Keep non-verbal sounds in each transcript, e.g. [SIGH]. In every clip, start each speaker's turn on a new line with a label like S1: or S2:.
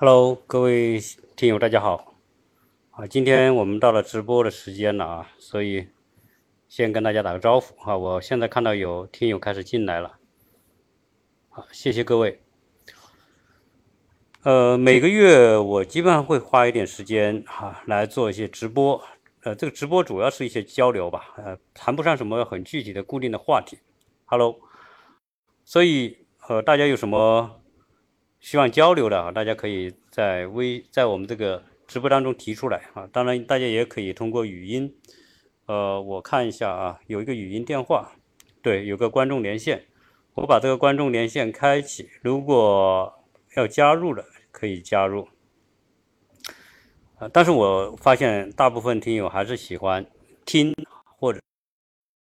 S1: Hello，各位听友，大家好。啊，今天我们到了直播的时间了啊，所以先跟大家打个招呼啊。我现在看到有听友开始进来了，好，谢谢各位。呃，每个月我基本上会花一点时间哈来做一些直播，呃，这个直播主要是一些交流吧，呃，谈不上什么很具体的固定的话题。Hello，所以呃，大家有什么？希望交流的啊，大家可以在微在我们这个直播当中提出来啊。当然，大家也可以通过语音，呃，我看一下啊，有一个语音电话，对，有个观众连线，我把这个观众连线开启，如果要加入的可以加入啊。但是我发现大部分听友还是喜欢听或者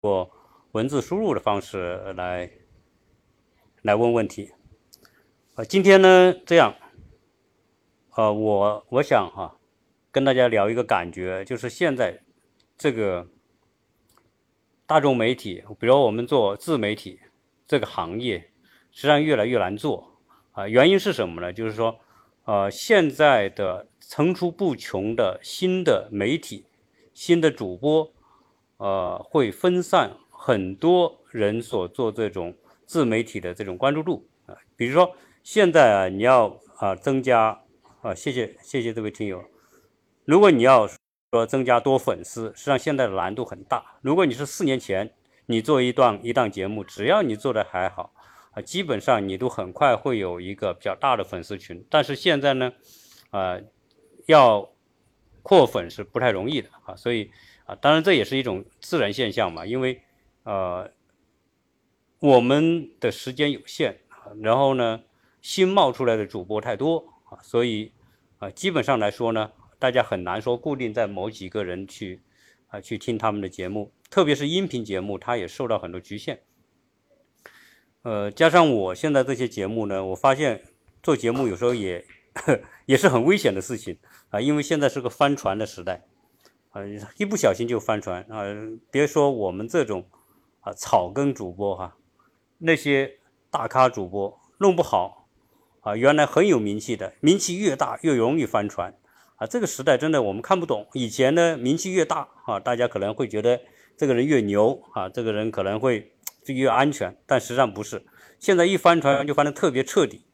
S1: 过文字输入的方式来来问问题。啊，今天呢，这样，呃，我我想哈，跟大家聊一个感觉，就是现在这个大众媒体，比如我们做自媒体这个行业，实际上越来越难做啊。原因是什么呢？就是说，呃，现在的层出不穷的新的媒体、新的主播，呃，会分散很多人所做这种自媒体的这种关注度啊，比如说。现在啊，你要啊增加啊，谢谢谢谢这位听友。如果你要说增加多粉丝，实际上现在的难度很大。如果你是四年前你做一段一档节目，只要你做的还好啊，基本上你都很快会有一个比较大的粉丝群。但是现在呢，啊，要扩粉是不太容易的啊，所以啊，当然这也是一种自然现象嘛，因为呃我们的时间有限，然后呢。新冒出来的主播太多啊，所以啊，基本上来说呢，大家很难说固定在某几个人去啊去听他们的节目，特别是音频节目，它也受到很多局限。呃，加上我现在这些节目呢，我发现做节目有时候也 [LAUGHS] 也是很危险的事情啊，因为现在是个翻船的时代啊，一不小心就翻船啊。别说我们这种啊草根主播哈，那些大咖主播弄不好。啊，原来很有名气的，名气越大越容易翻船，啊，这个时代真的我们看不懂。以前呢，名气越大，啊，大家可能会觉得这个人越牛，啊，这个人可能会就越安全，但实际上不是。现在一翻船就翻得特别彻底，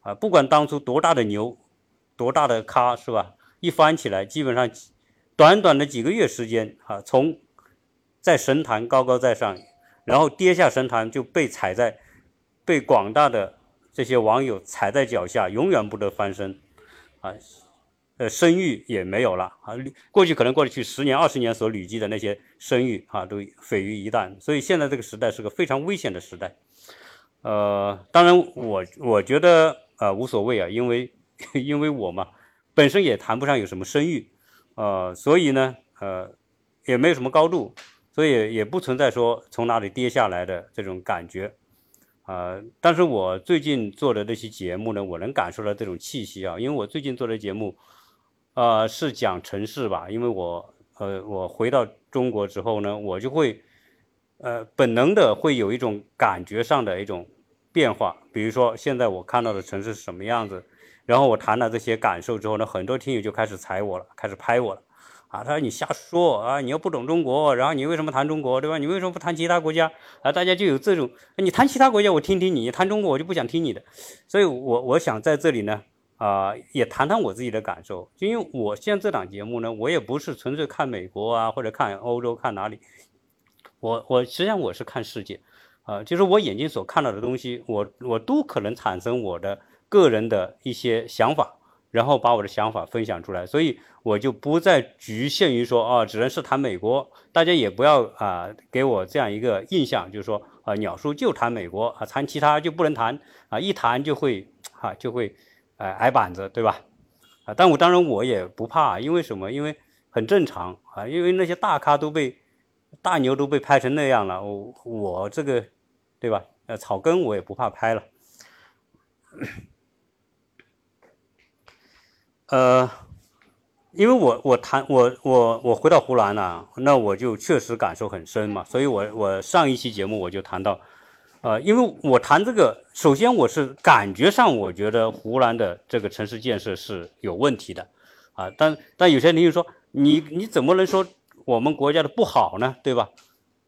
S1: 啊，不管当初多大的牛，多大的咖，是吧？一翻起来，基本上短短的几个月时间，啊，从在神坛高高在上，然后跌下神坛就被踩在，被广大的。这些网友踩在脚下，永远不得翻身，啊，呃，声誉也没有了啊。过去可能过去十年、二十年所累积的那些声誉啊，都毁于一旦。所以现在这个时代是个非常危险的时代。呃，当然我我觉得呃无所谓啊，因为 [LAUGHS] 因为我嘛本身也谈不上有什么声誉，呃，所以呢呃也没有什么高度，所以也不存在说从哪里跌下来的这种感觉。啊，但是我最近做的这期节目呢，我能感受到这种气息啊，因为我最近做的节目，呃，是讲城市吧，因为我，呃，我回到中国之后呢，我就会，呃，本能的会有一种感觉上的一种变化，比如说现在我看到的城市是什么样子，然后我谈了这些感受之后呢，很多听友就开始踩我了，开始拍我了。啊，他说你瞎说啊，你又不懂中国，然后你为什么谈中国，对吧？你为什么不谈其他国家？啊，大家就有这种，你谈其他国家我听听你，谈中国我就不想听你的。所以，我我想在这里呢，啊，也谈谈我自己的感受。就因为我现在这档节目呢，我也不是纯粹看美国啊，或者看欧洲，看哪里，我我实际上我是看世界，啊，就是我眼睛所看到的东西，我我都可能产生我的个人的一些想法。然后把我的想法分享出来，所以我就不再局限于说啊，只能是谈美国，大家也不要啊给我这样一个印象，就是说啊，鸟叔就谈美国啊，谈其他就不能谈啊，一谈就会啊就会呃挨板子，对吧？啊，但我当然我也不怕，因为什么？因为很正常啊，因为那些大咖都被大牛都被拍成那样了，我我这个对吧？呃，草根我也不怕拍了。呃，因为我我谈我我我回到湖南了，那我就确实感受很深嘛，所以我我上一期节目我就谈到，呃，因为我谈这个，首先我是感觉上我觉得湖南的这个城市建设是有问题的，啊，但但有些人就说你你怎么能说我们国家的不好呢？对吧？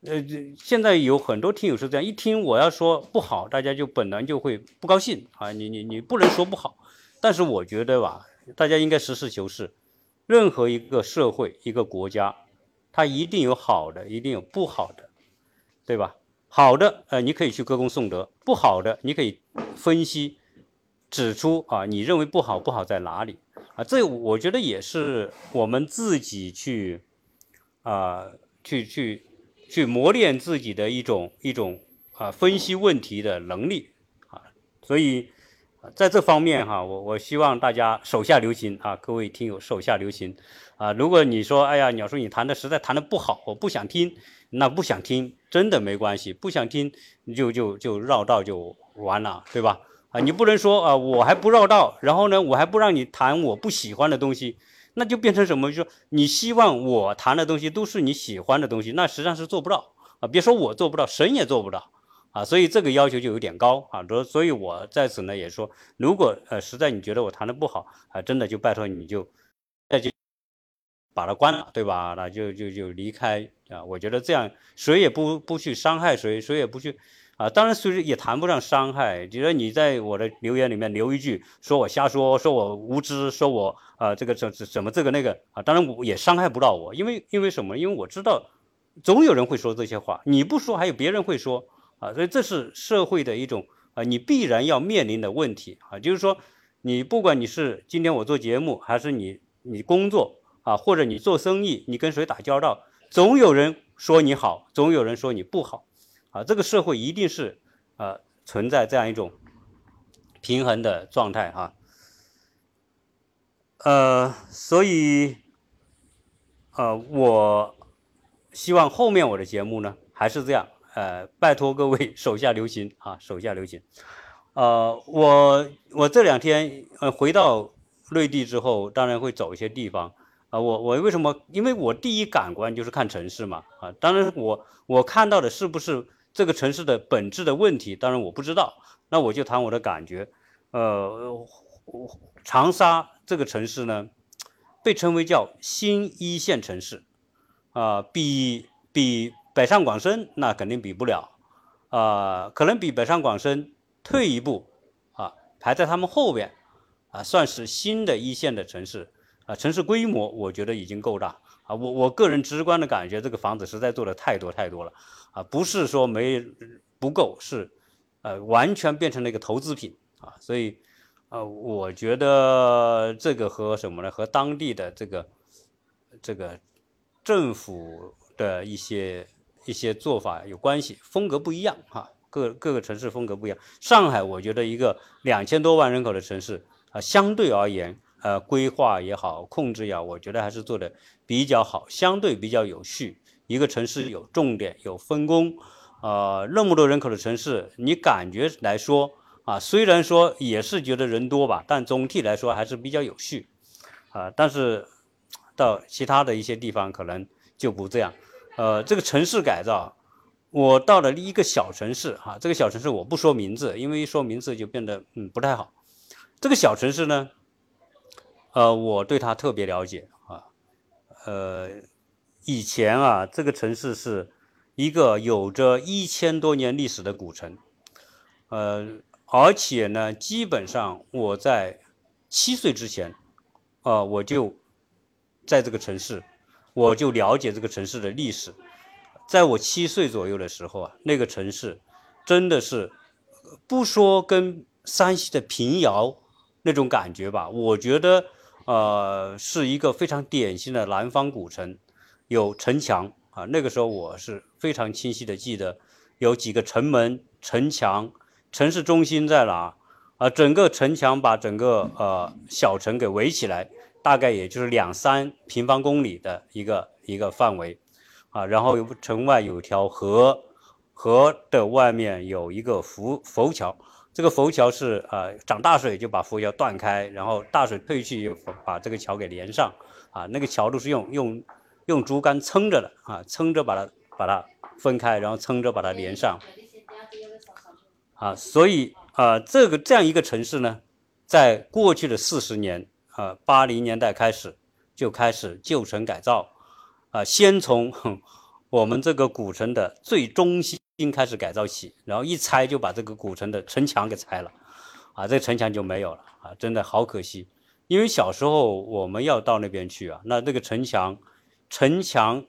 S1: 呃，现在有很多听友是这样，一听我要说不好，大家就本能就会不高兴啊。你你你不能说不好，但是我觉得吧，大家应该实事求是。任何一个社会、一个国家，它一定有好的，一定有不好的，对吧？好的，呃，你可以去歌功颂德；不好的，你可以分析、指出啊，你认为不好不好在哪里啊？这我觉得也是我们自己去啊，去去。去磨练自己的一种一种啊分析问题的能力啊，所以在这方面哈，我我希望大家手下留情啊，各位听友手下留情啊。如果你说哎呀，鸟叔你弹的实在弹的不好，我不想听，那不想听真的没关系，不想听就就就绕道就完了，对吧？啊，你不能说啊，我还不绕道，然后呢，我还不让你弹我不喜欢的东西。那就变成什么？就说你希望我弹的东西都是你喜欢的东西，那实际上是做不到啊！别说我做不到，神也做不到啊！所以这个要求就有点高啊。所所以，我在此呢也说，如果呃实在你觉得我谈的不好啊，真的就拜托你就那就把它关了，对吧？那就就就离开啊！我觉得这样谁也不不去伤害谁，谁也不去。啊，当然，其实也谈不上伤害。觉得你在我的留言里面留一句，说我瞎说，说我无知，说我啊这个怎怎怎么这个那个啊，当然我也伤害不到我，因为因为什么？因为我知道，总有人会说这些话，你不说还有别人会说啊，所以这是社会的一种啊，你必然要面临的问题啊，就是说，你不管你是今天我做节目，还是你你工作啊，或者你做生意，你跟谁打交道，总有人说你好，总有人说你不好。啊，这个社会一定是呃存在这样一种平衡的状态哈，呃，所以呃，我希望后面我的节目呢还是这样，呃，拜托各位手下留情啊，手下留情。呃，我我这两天呃回到内地之后，当然会走一些地方啊，我我为什么？因为我第一感官就是看城市嘛啊，当然我我看到的是不是？这个城市的本质的问题，当然我不知道，那我就谈我的感觉。呃，长沙这个城市呢，被称为叫新一线城市，啊，比比北上广深那肯定比不了，啊，可能比北上广深退一步，啊，排在他们后边，啊，算是新的一线的城市，啊，城市规模我觉得已经够大。啊，我我个人直观的感觉，这个房子实在做的太多太多了，啊，不是说没不够，是，呃，完全变成了一个投资品啊，所以，呃，我觉得这个和什么呢？和当地的这个这个政府的一些一些做法有关系，风格不一样哈，各各个城市风格不一样。上海，我觉得一个两千多万人口的城市啊，相对而言。呃，规划也好，控制也好，我觉得还是做的比较好，相对比较有序。一个城市有重点，有分工，呃，那么多人口的城市，你感觉来说啊，虽然说也是觉得人多吧，但总体来说还是比较有序，啊，但是到其他的一些地方可能就不这样。呃，这个城市改造，我到了一个小城市哈，这个小城市我不说名字，因为一说名字就变得嗯不太好。这个小城市呢？呃，我对它特别了解啊，呃，以前啊，这个城市是一个有着一千多年历史的古城，呃，而且呢，基本上我在七岁之前，啊，我就在这个城市，我就了解这个城市的历史。在我七岁左右的时候啊，那个城市真的是不说跟山西的平遥那种感觉吧，我觉得。呃，是一个非常典型的南方古城，有城墙啊。那个时候我是非常清晰的记得，有几个城门、城墙，城市中心在哪？啊，整个城墙把整个呃小城给围起来，大概也就是两三平方公里的一个一个范围啊。然后城外有条河，河的外面有一个浮浮桥。这个浮桥是呃涨大水就把浮桥断开，然后大水退去又把这个桥给连上，啊，那个桥都是用用用竹竿撑着的啊，撑着把它把它分开，然后撑着把它连上。啊，所以啊，这个这样一个城市呢，在过去的四十年呃，八零年代开始就开始旧城改造，啊，先从我们这个古城的最中心开始改造起，然后一拆就把这个古城的城墙给拆了，啊，这城墙就没有了啊，真的好可惜。因为小时候我们要到那边去啊，那这个城墙，城墙，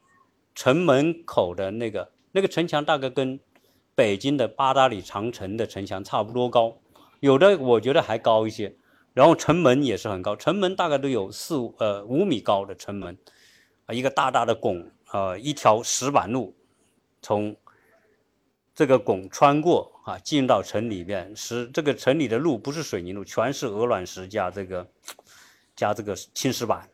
S1: 城门口的那个那个城墙大概跟北京的八达岭长城的城墙差不多高，有的我觉得还高一些。然后城门也是很高，城门大概都有四五呃五米高的城门，啊，一个大大的拱，呃，一条石板路从这个拱穿过啊，进到城里面。是这个城里的路不是水泥路，全是鹅卵石加这个。加这个青石板，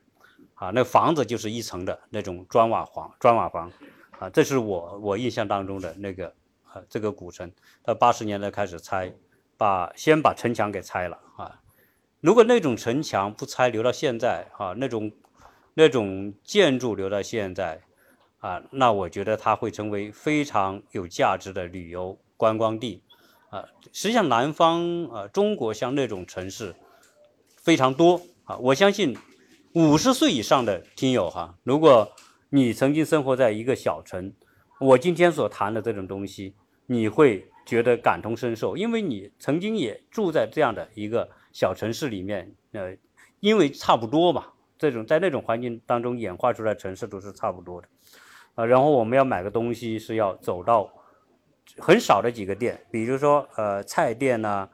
S1: 啊，那房子就是一层的那种砖瓦房，砖瓦房，啊，这是我我印象当中的那个啊，这个古城，到八十年代开始拆，把先把城墙给拆了啊。如果那种城墙不拆，留到现在啊，那种那种建筑留到现在啊，那我觉得它会成为非常有价值的旅游观光地啊。实际上，南方啊，中国像那种城市非常多。啊，我相信五十岁以上的听友哈，如果你曾经生活在一个小城，我今天所谈的这种东西，你会觉得感同身受，因为你曾经也住在这样的一个小城市里面，呃，因为差不多嘛，这种在那种环境当中演化出来城市都是差不多的，啊，然后我们要买个东西是要走到很少的几个店，比如说呃菜店呐，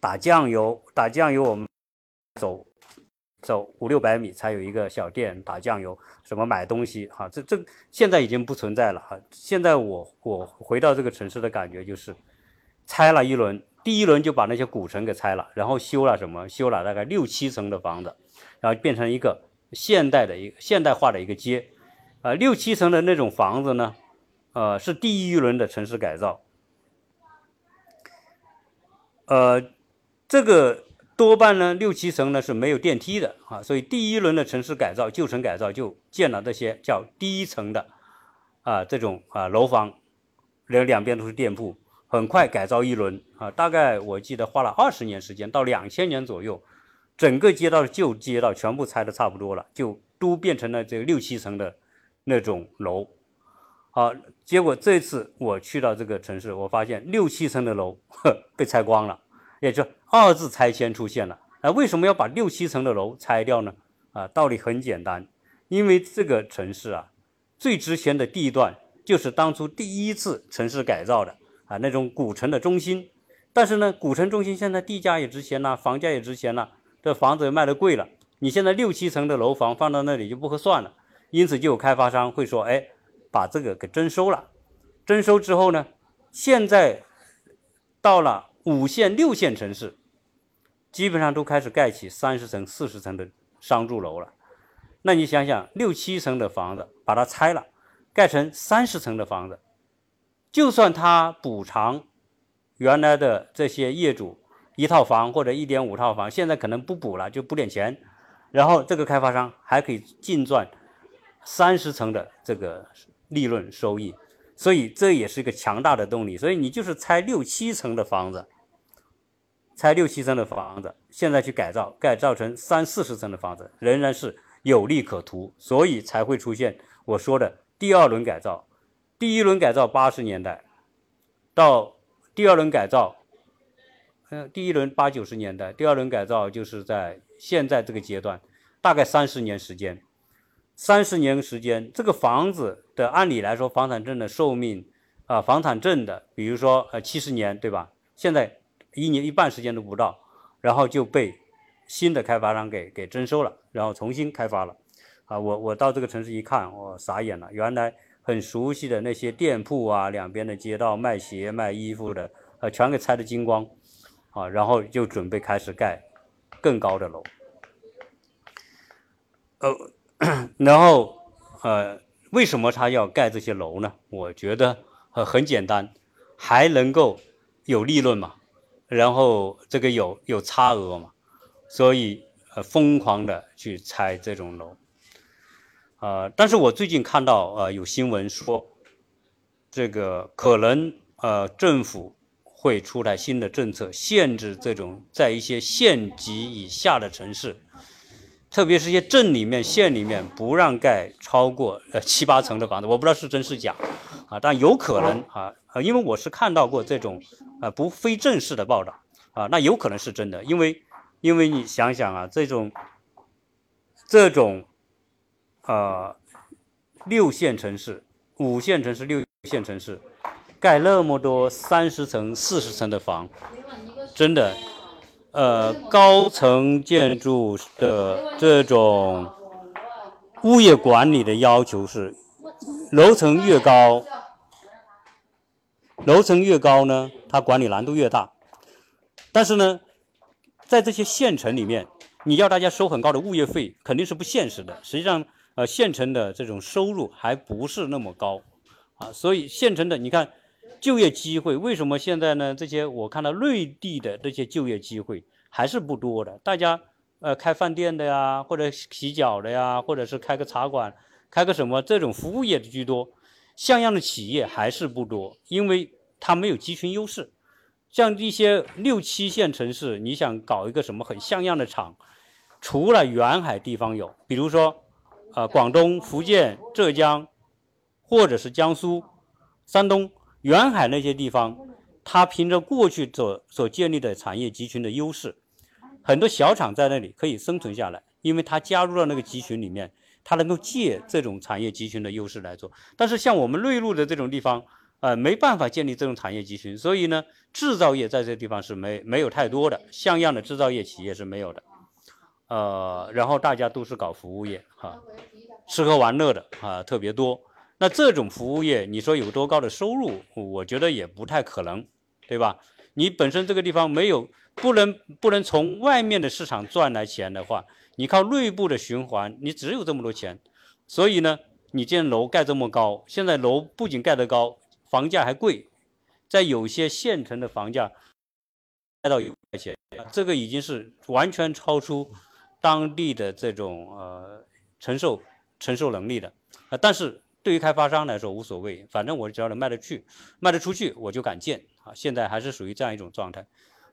S1: 打酱油，打酱油我们走。走五六百米才有一个小店打酱油，什么买东西哈，这这现在已经不存在了哈。现在我我回到这个城市的感觉就是，拆了一轮，第一轮就把那些古城给拆了，然后修了什么？修了大概六七层的房子，然后变成一个现代的一个现代化的一个街，啊，六七层的那种房子呢，呃，是第一轮的城市改造，呃，这个。多半呢，六七层呢是没有电梯的啊，所以第一轮的城市改造、旧城改造就建了这些叫第一层的啊这种啊楼房，两两边都是店铺。很快改造一轮啊，大概我记得花了二十年时间，到两千年左右，整个街道旧街道全部拆的差不多了，就都变成了这个六七层的那种楼。好，结果这次我去到这个城市，我发现六七层的楼 [LAUGHS] 被拆光了。也就二次拆迁出现了，那为什么要把六七层的楼拆掉呢？啊，道理很简单，因为这个城市啊，最值钱的地段就是当初第一次城市改造的啊那种古城的中心。但是呢，古城中心现在地价也值钱了，房价也值钱了，这房子也卖的贵了，你现在六七层的楼房放到那里就不合算了，因此就有开发商会说，哎，把这个给征收了。征收之后呢，现在到了。五线、六线城市基本上都开始盖起三十层、四十层的商住楼了。那你想想，六七层的房子把它拆了，盖成三十层的房子，就算他补偿原来的这些业主一套房或者一点五套房，现在可能不补了，就补点钱，然后这个开发商还可以净赚三十层的这个利润收益。所以这也是一个强大的动力。所以你就是拆六七层的房子。拆六七层的房子，现在去改造，改造成三四十层的房子，仍然是有利可图，所以才会出现我说的第二轮改造。第一轮改造八十年代，到第二轮改造，嗯，第一轮八九十年代，第二轮改造就是在现在这个阶段，大概三十年时间。三十年时间，这个房子的按理来说，房产证的寿命啊，房产证的，比如说呃七十年，对吧？现在。一年一半时间都不到，然后就被新的开发商给给征收了，然后重新开发了。啊，我我到这个城市一看，我傻眼了。原来很熟悉的那些店铺啊，两边的街道卖鞋卖衣服的，呃，全给拆得精光。啊，然后就准备开始盖更高的楼。呃，[COUGHS] 然后呃，为什么他要盖这些楼呢？我觉得呃很简单，还能够有利润嘛。然后这个有有差额嘛，所以呃疯狂的去拆这种楼，呃，但是我最近看到呃有新闻说，这个可能呃政府会出台新的政策，限制这种在一些县级以下的城市，特别是一些镇里面、县里面，不让盖超过呃七八层的房子。我不知道是真是假，啊，但有可能啊，因为我是看到过这种啊不非正式的报道啊，那有可能是真的，因为因为你想想啊，这种这种呃六线城市、五线城市、六线城市。盖那么多三十层、四十层的房，真的，呃，高层建筑的这种物业管理的要求是，楼层越高，楼层越高呢，它管理难度越大。但是呢，在这些县城里面，你要大家收很高的物业费，肯定是不现实的。实际上，呃，县城的这种收入还不是那么高，啊，所以县城的你看。就业机会为什么现在呢？这些我看到内地的这些就业机会还是不多的。大家呃开饭店的呀，或者洗脚的呀，或者是开个茶馆，开个什么这种服务业的居多，像样的企业还是不多，因为它没有集群优势。像一些六七线城市，你想搞一个什么很像样的厂，除了沿海地方有，比如说呃广东、福建、浙江，或者是江苏、山东。沿海那些地方，它凭着过去所所建立的产业集群的优势，很多小厂在那里可以生存下来，因为它加入了那个集群里面，它能够借这种产业集群的优势来做。但是像我们内陆的这种地方，呃，没办法建立这种产业集群，所以呢，制造业在这地方是没没有太多的像样的制造业企业是没有的，呃，然后大家都是搞服务业哈，吃喝玩乐的啊特别多。那这种服务业，你说有多高的收入？我觉得也不太可能，对吧？你本身这个地方没有，不能不能从外面的市场赚来钱的话，你靠内部的循环，你只有这么多钱。所以呢，你建楼盖这么高，现在楼不仅盖得高，房价还贵，在有些县城的房价盖到一块钱，这个已经是完全超出当地的这种呃承受承受能力的啊，但是。对于开发商来说无所谓，反正我只要能卖得去，卖得出去我就敢建啊！现在还是属于这样一种状态，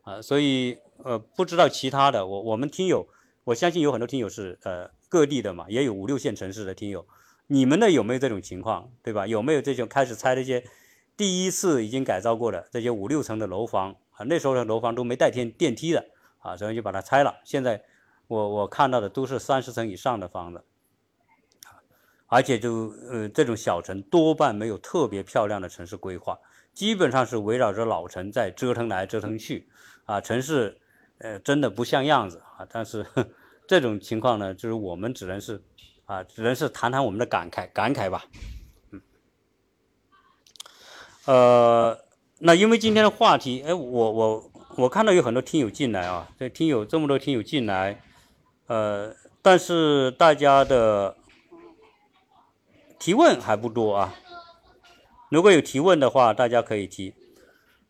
S1: 啊，所以呃不知道其他的，我我们听友，我相信有很多听友是呃各地的嘛，也有五六线城市的听友，你们的有没有这种情况，对吧？有没有这种开始拆这些第一次已经改造过的这些五六层的楼房啊？那时候的楼房都没带电电梯的啊，所以就把它拆了。现在我我看到的都是三十层以上的房子。而且就呃这种小城多半没有特别漂亮的城市规划，基本上是围绕着老城在折腾来折腾去，啊城市呃真的不像样子啊。但是这种情况呢，就是我们只能是啊只能是谈谈我们的感慨感慨吧。嗯，呃那因为今天的话题，哎我我我看到有很多听友进来啊，这听友这么多听友进来，呃但是大家的。提问还不多啊，如果有提问的话，大家可以提。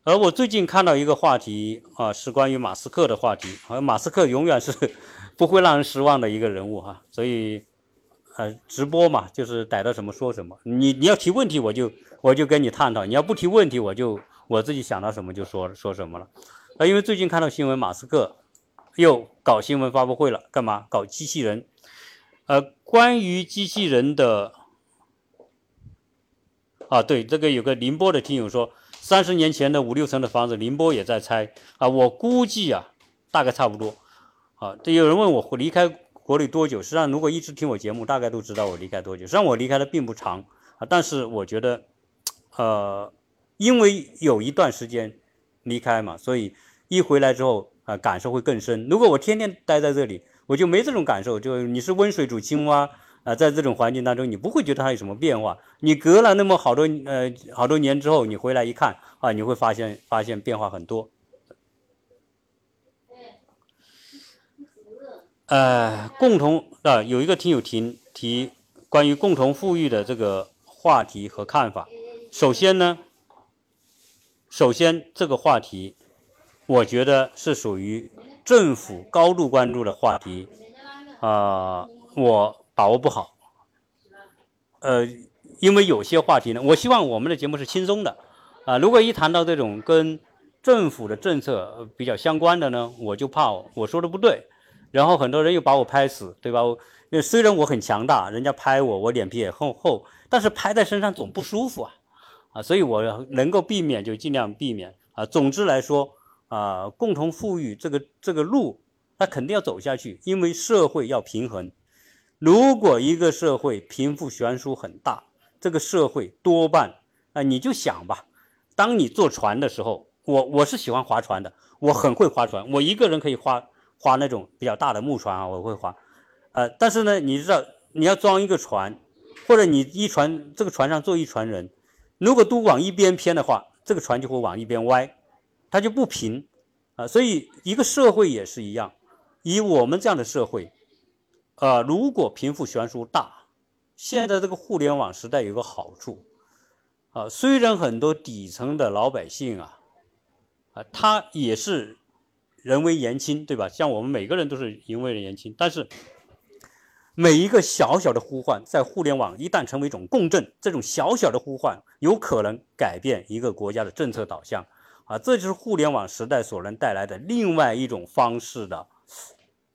S1: 而我最近看到一个话题啊，是关于马斯克的话题。而马斯克永远是不会让人失望的一个人物哈，所以呃，直播嘛，就是逮到什么说什么。你你要提问题，我就我就跟你探讨；你要不提问题，我就我自己想到什么就说说什么了。啊，因为最近看到新闻，马斯克又搞新闻发布会了，干嘛？搞机器人。呃，关于机器人的。啊，对，这个有个宁波的听友说，三十年前的五六层的房子，宁波也在拆啊。我估计啊，大概差不多。啊，这有人问我离开国内多久？实际上，如果一直听我节目，大概都知道我离开多久。实际上，我离开的并不长啊，但是我觉得，呃，因为有一段时间离开嘛，所以一回来之后啊，感受会更深。如果我天天待在这里，我就没这种感受。就你是温水煮青蛙。啊，在这种环境当中，你不会觉得它有什么变化。你隔了那么好多呃好多年之后，你回来一看啊，你会发现发现变化很多。呃，共同啊，有一个听友提提关于共同富裕的这个话题和看法。首先呢，首先这个话题，我觉得是属于政府高度关注的话题啊，我。把握不好，呃，因为有些话题呢，我希望我们的节目是轻松的，啊，如果一谈到这种跟政府的政策比较相关的呢，我就怕我说的不对，然后很多人又把我拍死，对吧？虽然我很强大，人家拍我，我脸皮也厚厚，但是拍在身上总不舒服啊，啊，所以我能够避免就尽量避免啊。总之来说啊，共同富裕这个这个路，它肯定要走下去，因为社会要平衡。如果一个社会贫富悬殊很大，这个社会多半啊，你就想吧，当你坐船的时候，我我是喜欢划船的，我很会划船，我一个人可以划划那种比较大的木船啊，我会划。呃，但是呢，你知道你要装一个船，或者你一船这个船上坐一船人，如果都往一边偏的话，这个船就会往一边歪，它就不平啊。所以一个社会也是一样，以我们这样的社会，呃，如果贫富悬殊大，现在这个互联网时代有个好处啊，虽然很多底层的老百姓啊，啊，他也是人微言轻，对吧？像我们每个人都是人微言轻，但是。每一个小小的呼唤，在互联网一旦成为一种共振，这种小小的呼唤有可能改变一个国家的政策导向，啊，这就是互联网时代所能带来的另外一种方式的，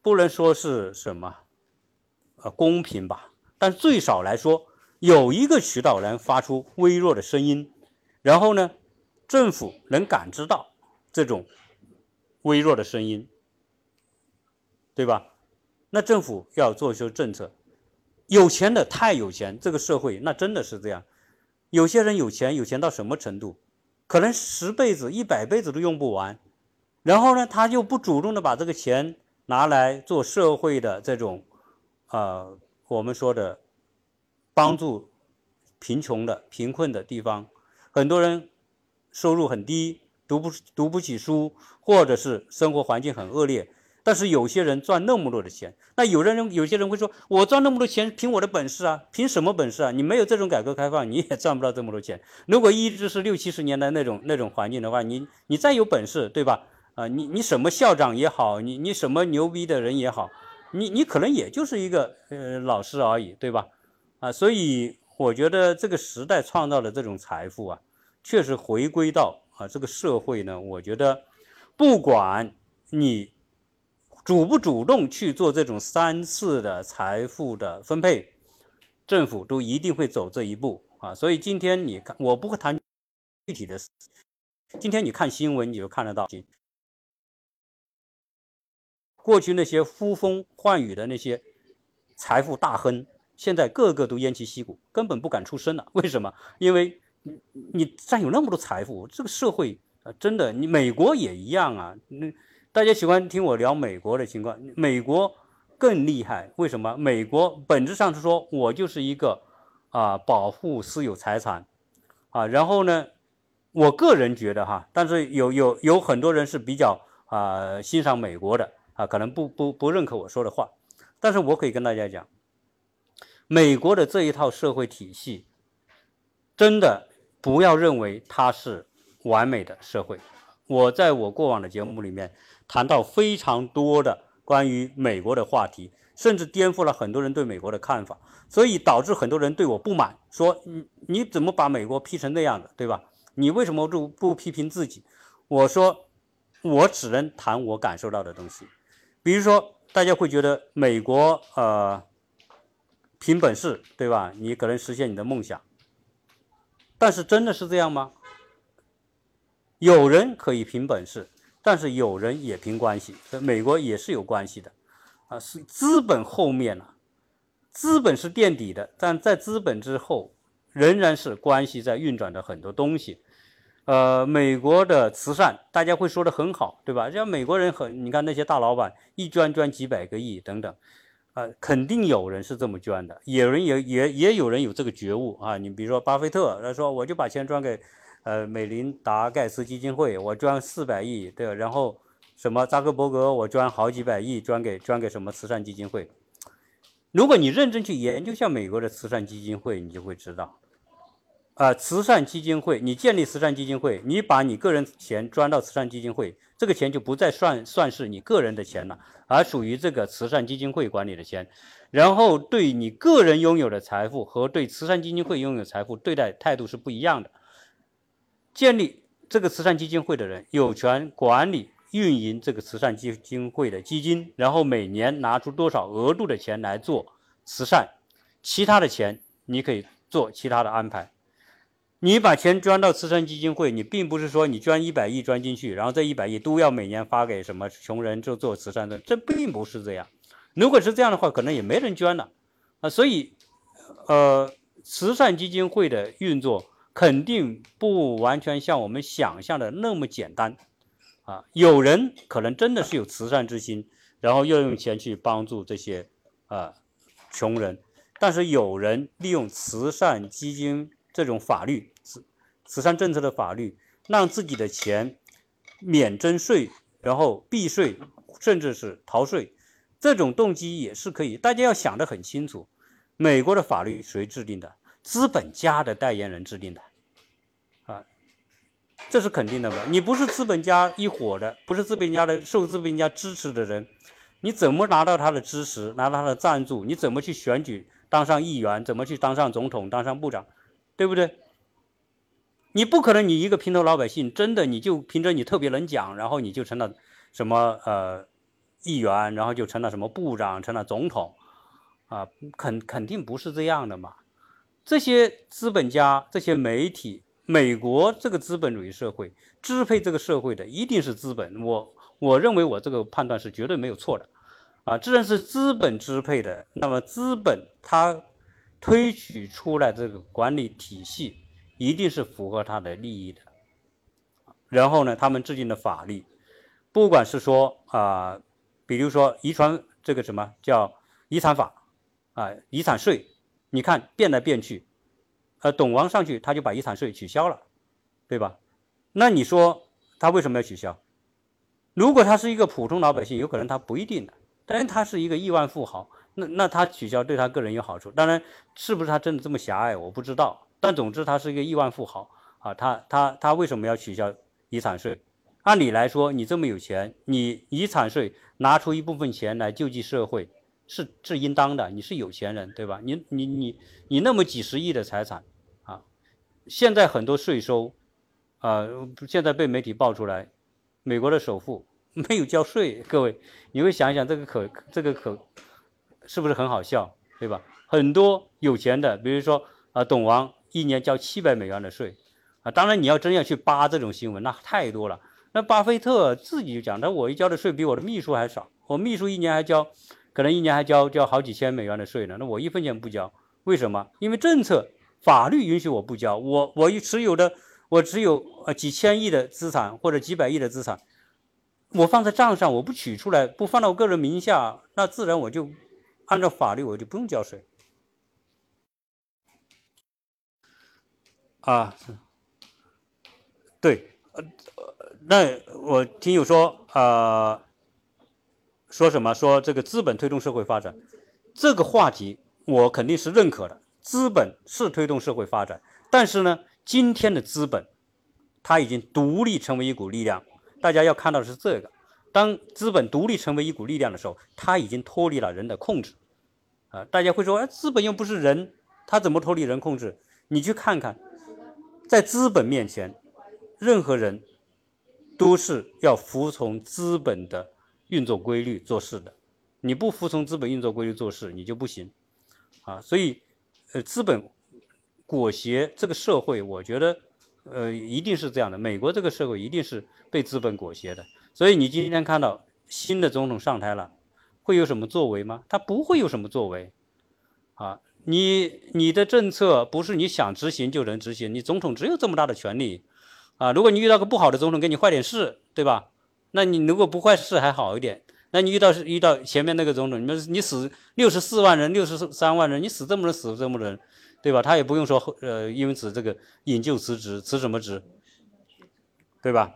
S1: 不能说是什么，呃，公平吧，但最少来说，有一个渠道能发出微弱的声音，然后呢，政府能感知到这种微弱的声音，对吧？那政府要做出政策，有钱的太有钱，这个社会那真的是这样。有些人有钱，有钱到什么程度？可能十辈子、一百辈子都用不完。然后呢，他就不主动的把这个钱拿来做社会的这种，呃，我们说的帮助贫穷的、贫困的地方。很多人收入很低，读不读不起书，或者是生活环境很恶劣。但是有些人赚那么多的钱，那有的人有些人会说，我赚那么多钱凭我的本事啊，凭什么本事啊？你没有这种改革开放，你也赚不到这么多钱。如果一直是六七十年代那种那种环境的话，你你再有本事，对吧？啊，你你什么校长也好，你你什么牛逼的人也好，你你可能也就是一个呃老师而已，对吧？啊，所以我觉得这个时代创造的这种财富啊，确实回归到啊这个社会呢，我觉得不管你。主不主动去做这种三次的财富的分配，政府都一定会走这一步啊！所以今天你看，我不会谈具体的。今天你看新闻，你就看得到，过去那些呼风唤雨的那些财富大亨，现在个个都偃旗息鼓，根本不敢出声了。为什么？因为你你占有那么多财富，这个社会啊，真的，你美国也一样啊，那。大家喜欢听我聊美国的情况，美国更厉害。为什么？美国本质上是说我就是一个啊保护私有财产啊。然后呢，我个人觉得哈，但是有有有很多人是比较啊欣赏美国的啊，可能不不不认可我说的话。但是我可以跟大家讲，美国的这一套社会体系，真的不要认为它是完美的社会。我在我过往的节目里面。谈到非常多的关于美国的话题，甚至颠覆了很多人对美国的看法，所以导致很多人对我不满，说你你怎么把美国批成那样的，对吧？你为什么不不批评自己？我说我只能谈我感受到的东西，比如说大家会觉得美国呃凭本事，对吧？你可能实现你的梦想，但是真的是这样吗？有人可以凭本事。但是有人也凭关系，在美国也是有关系的，啊，是资本后面呢，资本是垫底的，但在资本之后，仍然是关系在运转的很多东西。呃，美国的慈善大家会说的很好，对吧？像美国人很，你看那些大老板一捐捐几百个亿等等，啊，肯定有人是这么捐的，有人也也也有人有这个觉悟啊。你比如说巴菲特，他说我就把钱捐给。呃，美林达盖茨基金会，我捐四百亿，对，然后什么扎克伯格，我捐好几百亿，捐给捐给什么慈善基金会。如果你认真去研究一下美国的慈善基金会，你就会知道，啊，慈善基金会，你建立慈善基金会，你把你个人钱捐到慈善基金会，这个钱就不再算算是你个人的钱了，而属于这个慈善基金会管理的钱。然后对你个人拥有的财富和对慈善基金会拥有财富对待态度是不一样的。建立这个慈善基金会的人有权管理运营这个慈善基金会的基金，然后每年拿出多少额度的钱来做慈善，其他的钱你可以做其他的安排。你把钱捐到慈善基金会，你并不是说你捐一百亿捐进去，然后这一百亿都要每年发给什么穷人就做慈善的，这并不是这样。如果是这样的话，可能也没人捐了啊。所以，呃，慈善基金会的运作肯定不完全像我们想象的那么简单啊。有人可能真的是有慈善之心，然后要用钱去帮助这些啊穷人，但是有人利用慈善基金这种法律。慈慈善政策的法律让自己的钱免征税，然后避税，甚至是逃税，这种动机也是可以。大家要想得很清楚，美国的法律谁制定的？资本家的代言人制定的，这是肯定的吧？你不是资本家一伙的，不是资本家的受资本家支持的人，你怎么拿到他的支持，拿到他的赞助？你怎么去选举当上议员？怎么去当上总统、当上部长？对不对？你不可能，你一个平头老百姓，真的你就凭着你特别能讲，然后你就成了什么呃议员，然后就成了什么部长，成了总统，啊，肯肯定不是这样的嘛。这些资本家、这些媒体，美国这个资本主义社会支配这个社会的一定是资本。我我认为我这个判断是绝对没有错的，啊，既然是资本支配的，那么资本它推举出来这个管理体系。一定是符合他的利益的，然后呢，他们制定的法律，不管是说啊，比如说遗传这个什么叫遗产法啊，遗产税，你看变来变去，呃，董王上去他就把遗产税取消了，对吧？那你说他为什么要取消？如果他是一个普通老百姓，有可能他不一定的，但是他是一个亿万富豪，那那他取消对他个人有好处，当然是不是他真的这么狭隘，我不知道。但总之，他是一个亿万富豪啊！他他他为什么要取消遗产税？按理来说，你这么有钱，你遗产税拿出一部分钱来救济社会，是是应当的。你是有钱人，对吧？你你你你那么几十亿的财产！现在很多税收啊，现在被媒体爆出来，美国的首富 [LAUGHS] 没有交税。各位，你会想一想，这个可这个可是不是很好笑，对吧？很多有钱的，比如说啊，董王。一年交七百美元的税，啊，当然你要真要去扒这种新闻，那太多了。那巴菲特自己就讲，他我一交的税比我的秘书还少，我秘书一年还交，可能一年还交交好几千美元的税呢。那我一分钱不交，为什么？因为政策法律允许我不交。我我持有的我只有呃几千亿的资产或者几百亿的资产，我放在账上，我不取出来，不放到我个人名下，那自然我就按照法律我就不用交税。啊，对，呃，那我听友说啊，说什么？说这个资本推动社会发展，这个话题我肯定是认可的。资本是推动社会发展，但是呢，今天的资本它已经独立成为一股力量。大家要看到的是这个：当资本独立成为一股力量的时候，它已经脱离了人的控制。啊，大家会说，哎，资本又不是人，它怎么脱离人控制？你去看看。在资本面前，任何人都是要服从资本的运作规律做事的。你不服从资本运作规律做事，你就不行啊！所以，呃，资本裹挟这个社会，我觉得，呃，一定是这样的。美国这个社会一定是被资本裹挟的。所以，你今天看到新的总统上台了，会有什么作为吗？他不会有什么作为啊！你你的政策不是你想执行就能执行，你总统只有这么大的权利，啊，如果你遇到个不好的总统给你坏点事，对吧？那你如果不坏事还好一点，那你遇到遇到前面那个总统，你们你死六十四万人、六十三万人，你死这么多人死这么多人，对吧？他也不用说呃，因此这个引咎辞职，辞什么职，对吧？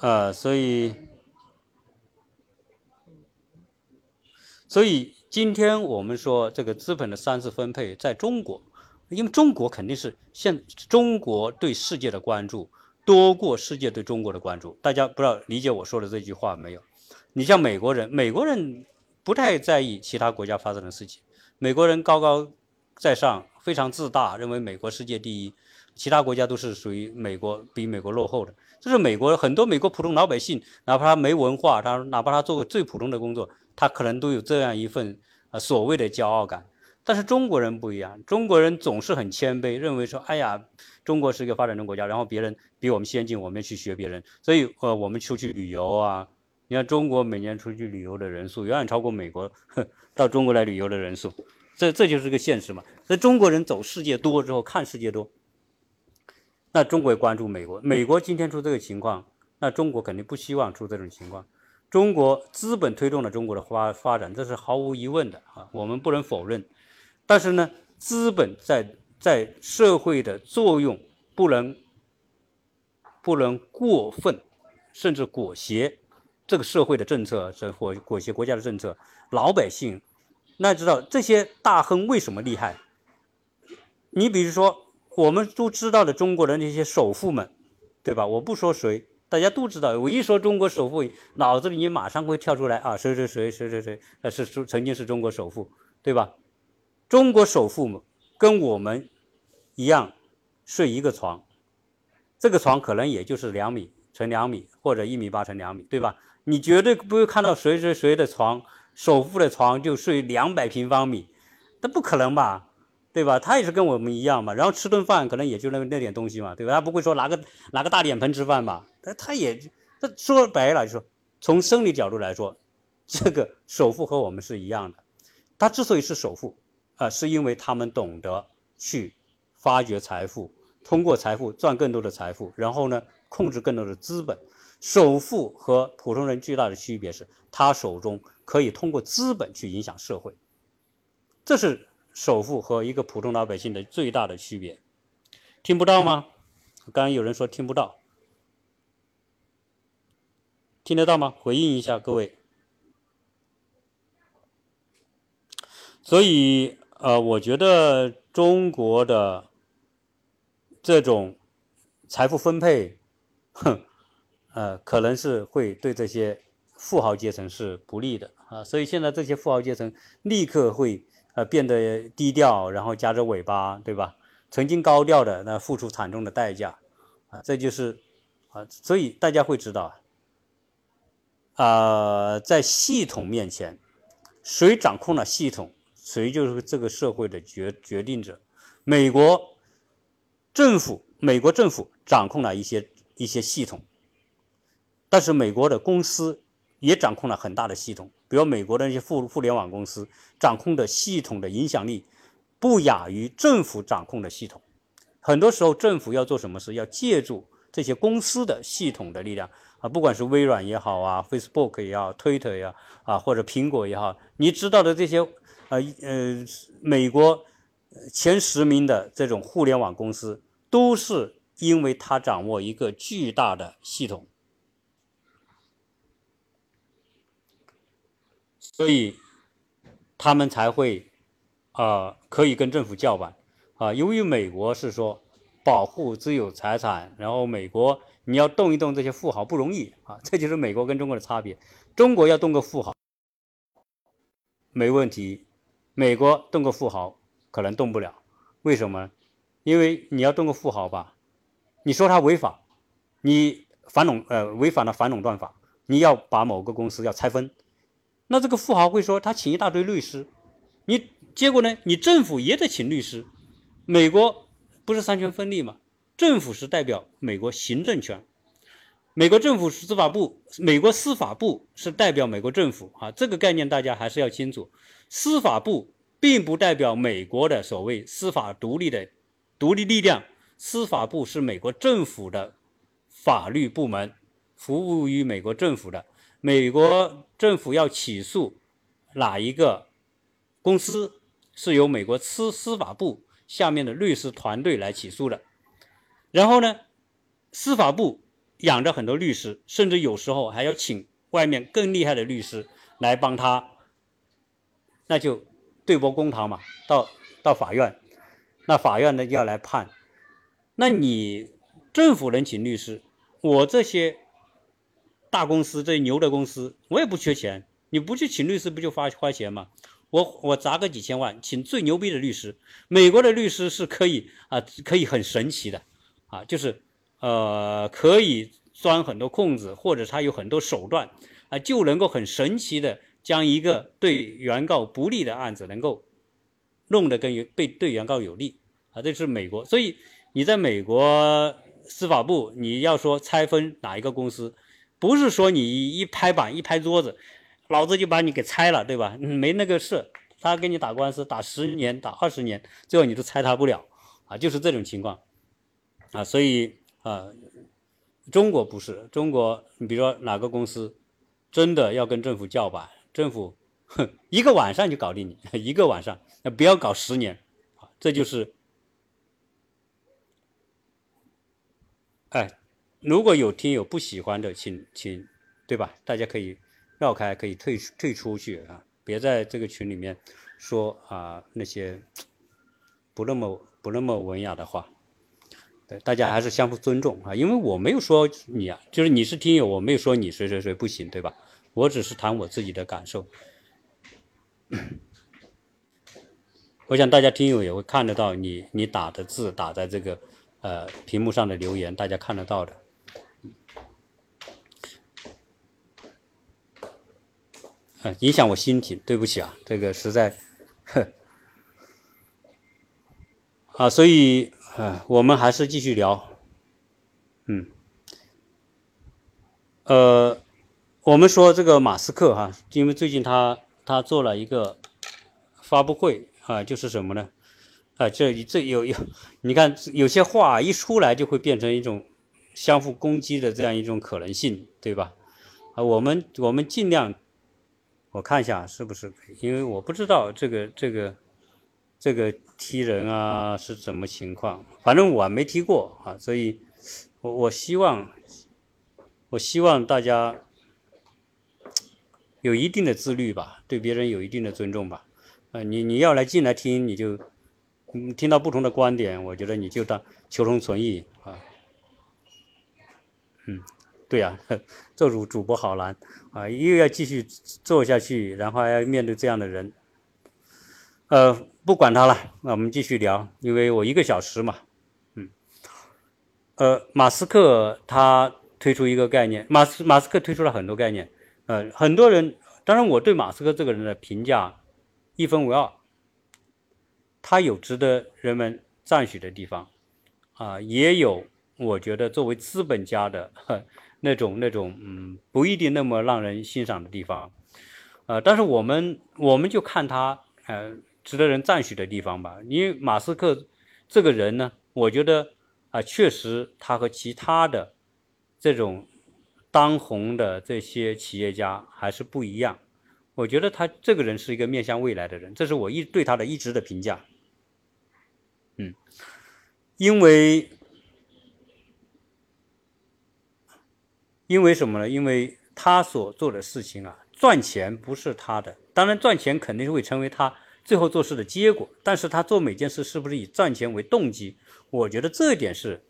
S1: 啊，所以所以。今天我们说这个资本的三次分配，在中国，因为中国肯定是现中国对世界的关注多过世界对中国的关注。大家不知道理解我说的这句话没有？你像美国人，美国人不太在意其他国家发生的事情，美国人高高在上，非常自大，认为美国世界第一。其他国家都是属于美国比美国落后的。这是美国很多美国普通老百姓，哪怕他没文化，他哪怕他做过最普通的工作，他可能都有这样一份呃所谓的骄傲感。但是中国人不一样，中国人总是很谦卑，认为说，哎呀，中国是一个发展中国家，然后别人比我们先进，我们去学别人，所以呃，我们出去旅游啊，你看中国每年出去旅游的人数远远超过美国 [LAUGHS] 到中国来旅游的人数，这这就是个现实嘛。所以中国人走世界多之后，看世界多，那中国也关注美国，美国今天出这个情况，那中国肯定不希望出这种情况。中国资本推动了中国的发发展，这是毫无疑问的啊，我们不能否认。但是呢，资本在在社会的作用不能不能过分，甚至裹挟这个社会的政策，是裹裹挟国家的政策。老百姓，那知道这些大亨为什么厉害？你比如说，我们都知道的中国的那些首富们，对吧？我不说谁，大家都知道。我一说中国首富，脑子里你马上会跳出来啊，谁谁谁谁谁谁，呃，是曾经是中国首富，对吧？中国首富跟我们一样睡一个床，这个床可能也就是两米乘两米或者一米八乘两米，对吧？你绝对不会看到谁谁谁的床，首富的床就睡两百平方米，那不可能吧？对吧？他也是跟我们一样嘛，然后吃顿饭可能也就那那点东西嘛，对吧？他不会说拿个拿个大脸盆吃饭吧？他他也他说白了就说，从生理角度来说，这个首富和我们是一样的，他之所以是首富。啊，是因为他们懂得去发掘财富，通过财富赚更多的财富，然后呢，控制更多的资本。首富和普通人巨大的区别是，他手中可以通过资本去影响社会。这是首富和一个普通老百姓的最大的区别。听不到吗？刚刚有人说听不到，听得到吗？回应一下各位。所以。呃，我觉得中国的这种财富分配，哼，呃，可能是会对这些富豪阶层是不利的啊。所以现在这些富豪阶层立刻会呃变得低调，然后夹着尾巴，对吧？曾经高调的那付出惨重的代价啊，这就是啊，所以大家会知道啊，在系统面前，谁掌控了系统？谁就是这个社会的决决定者？美国政府，美国政府掌控了一些一些系统，但是美国的公司也掌控了很大的系统。比如美国的那些互互联网公司掌控的系统的影响力，不亚于政府掌控的系统。很多时候，政府要做什么事，要借助这些公司的系统的力量啊，不管是微软也好啊，Facebook 也好，Twitter 也好啊，或者苹果也好，你知道的这些。呃呃，美国前十名的这种互联网公司，都是因为它掌握一个巨大的系统，所以他们才会啊可以跟政府叫板啊。由于美国是说保护私有财产，然后美国你要动一动这些富豪不容易啊，这就是美国跟中国的差别。中国要动个富豪没问题。美国动个富豪可能动不了，为什么？因为你要动个富豪吧，你说他违法，你反垄呃违反了反垄断法，你要把某个公司要拆分，那这个富豪会说他请一大堆律师，你结果呢？你政府也得请律师。美国不是三权分立吗？政府是代表美国行政权，美国政府司法部，美国司法部是代表美国政府啊，这个概念大家还是要清楚。司法部并不代表美国的所谓司法独立的独立力量，司法部是美国政府的法律部门，服务于美国政府的。美国政府要起诉哪一个公司，是由美国司司法部下面的律师团队来起诉的。然后呢，司法部养着很多律师，甚至有时候还要请外面更厉害的律师来帮他。那就对簿公堂嘛，到到法院，那法院呢要来判。那你政府能请律师，我这些大公司这牛的公司，我也不缺钱，你不去请律师不就花花钱吗？我我砸个几千万，请最牛逼的律师。美国的律师是可以啊，可以很神奇的啊，就是呃，可以钻很多空子，或者他有很多手段啊，就能够很神奇的将一个对原告不利的案子能够弄得跟原被对原告有利啊，这是美国。所以你在美国司法部，你要说拆分哪一个公司，不是说你一拍板一拍桌子。老子就把你给拆了，对吧？没那个事，他跟你打官司，打十年，打二十年，最后你都拆他不了，啊，就是这种情况，啊，所以啊，中国不是中国，你比如说哪个公司真的要跟政府叫板，政府哼一个晚上就搞定你，[LAUGHS] 一个晚上，那不要搞十年，这就是，哎，如果有听友不喜欢的，请请，对吧？大家可以。绕开可以退退出去啊！别在这个群里面说啊那些不那么不那么文雅的话。对，大家还是相互尊重啊！因为我没有说你啊，就是你是听友，我没有说你谁谁谁不行，对吧？我只是谈我自己的感受。我想大家听友也会看得到你你打的字打在这个呃屏幕上的留言，大家看得到的。影响我心情，对不起啊，这个实在，呵，啊，所以啊，我们还是继续聊，嗯，呃，我们说这个马斯克哈，因为最近他他做了一个发布会啊，就是什么呢？啊，这这有有，你看有些话一出来就会变成一种相互攻击的这样一种可能性，对吧？啊，我们我们尽量。我看一下是不是，因为我不知道这个这个这个踢人啊是怎么情况，反正我没踢过啊，所以，我我希望我希望大家有一定的自律吧，对别人有一定的尊重吧。呃，你你要来进来听，你就嗯听到不同的观点，我觉得你就当求同存异啊，嗯。对呀，[LAUGHS] 做主主播好难啊！又要继续做下去，然后还要面对这样的人。呃，不管他了，那我们继续聊，因为我一个小时嘛，嗯。呃，马斯克他推出一个概念，马斯马斯克推出了很多概念，呃，很多人，当然我对马斯克这个人的评价一分为二，他有值得人们赞许的地方，啊，也有我觉得作为资本家的。那种那种嗯，不一定那么让人欣赏的地方，呃，但是我们我们就看他呃值得人赞许的地方吧。因为马斯克这个人呢，我觉得啊，确实他和其他的这种当红的这些企业家还是不一样。我觉得他这个人是一个面向未来的人，这是我一对他的一直的评价。嗯，因为。因为什么呢？因为他所做的事情啊，赚钱不是他的，当然赚钱肯定是会成为他最后做事的结果。但是他做每件事是不是以赚钱为动机？我觉得这一点是，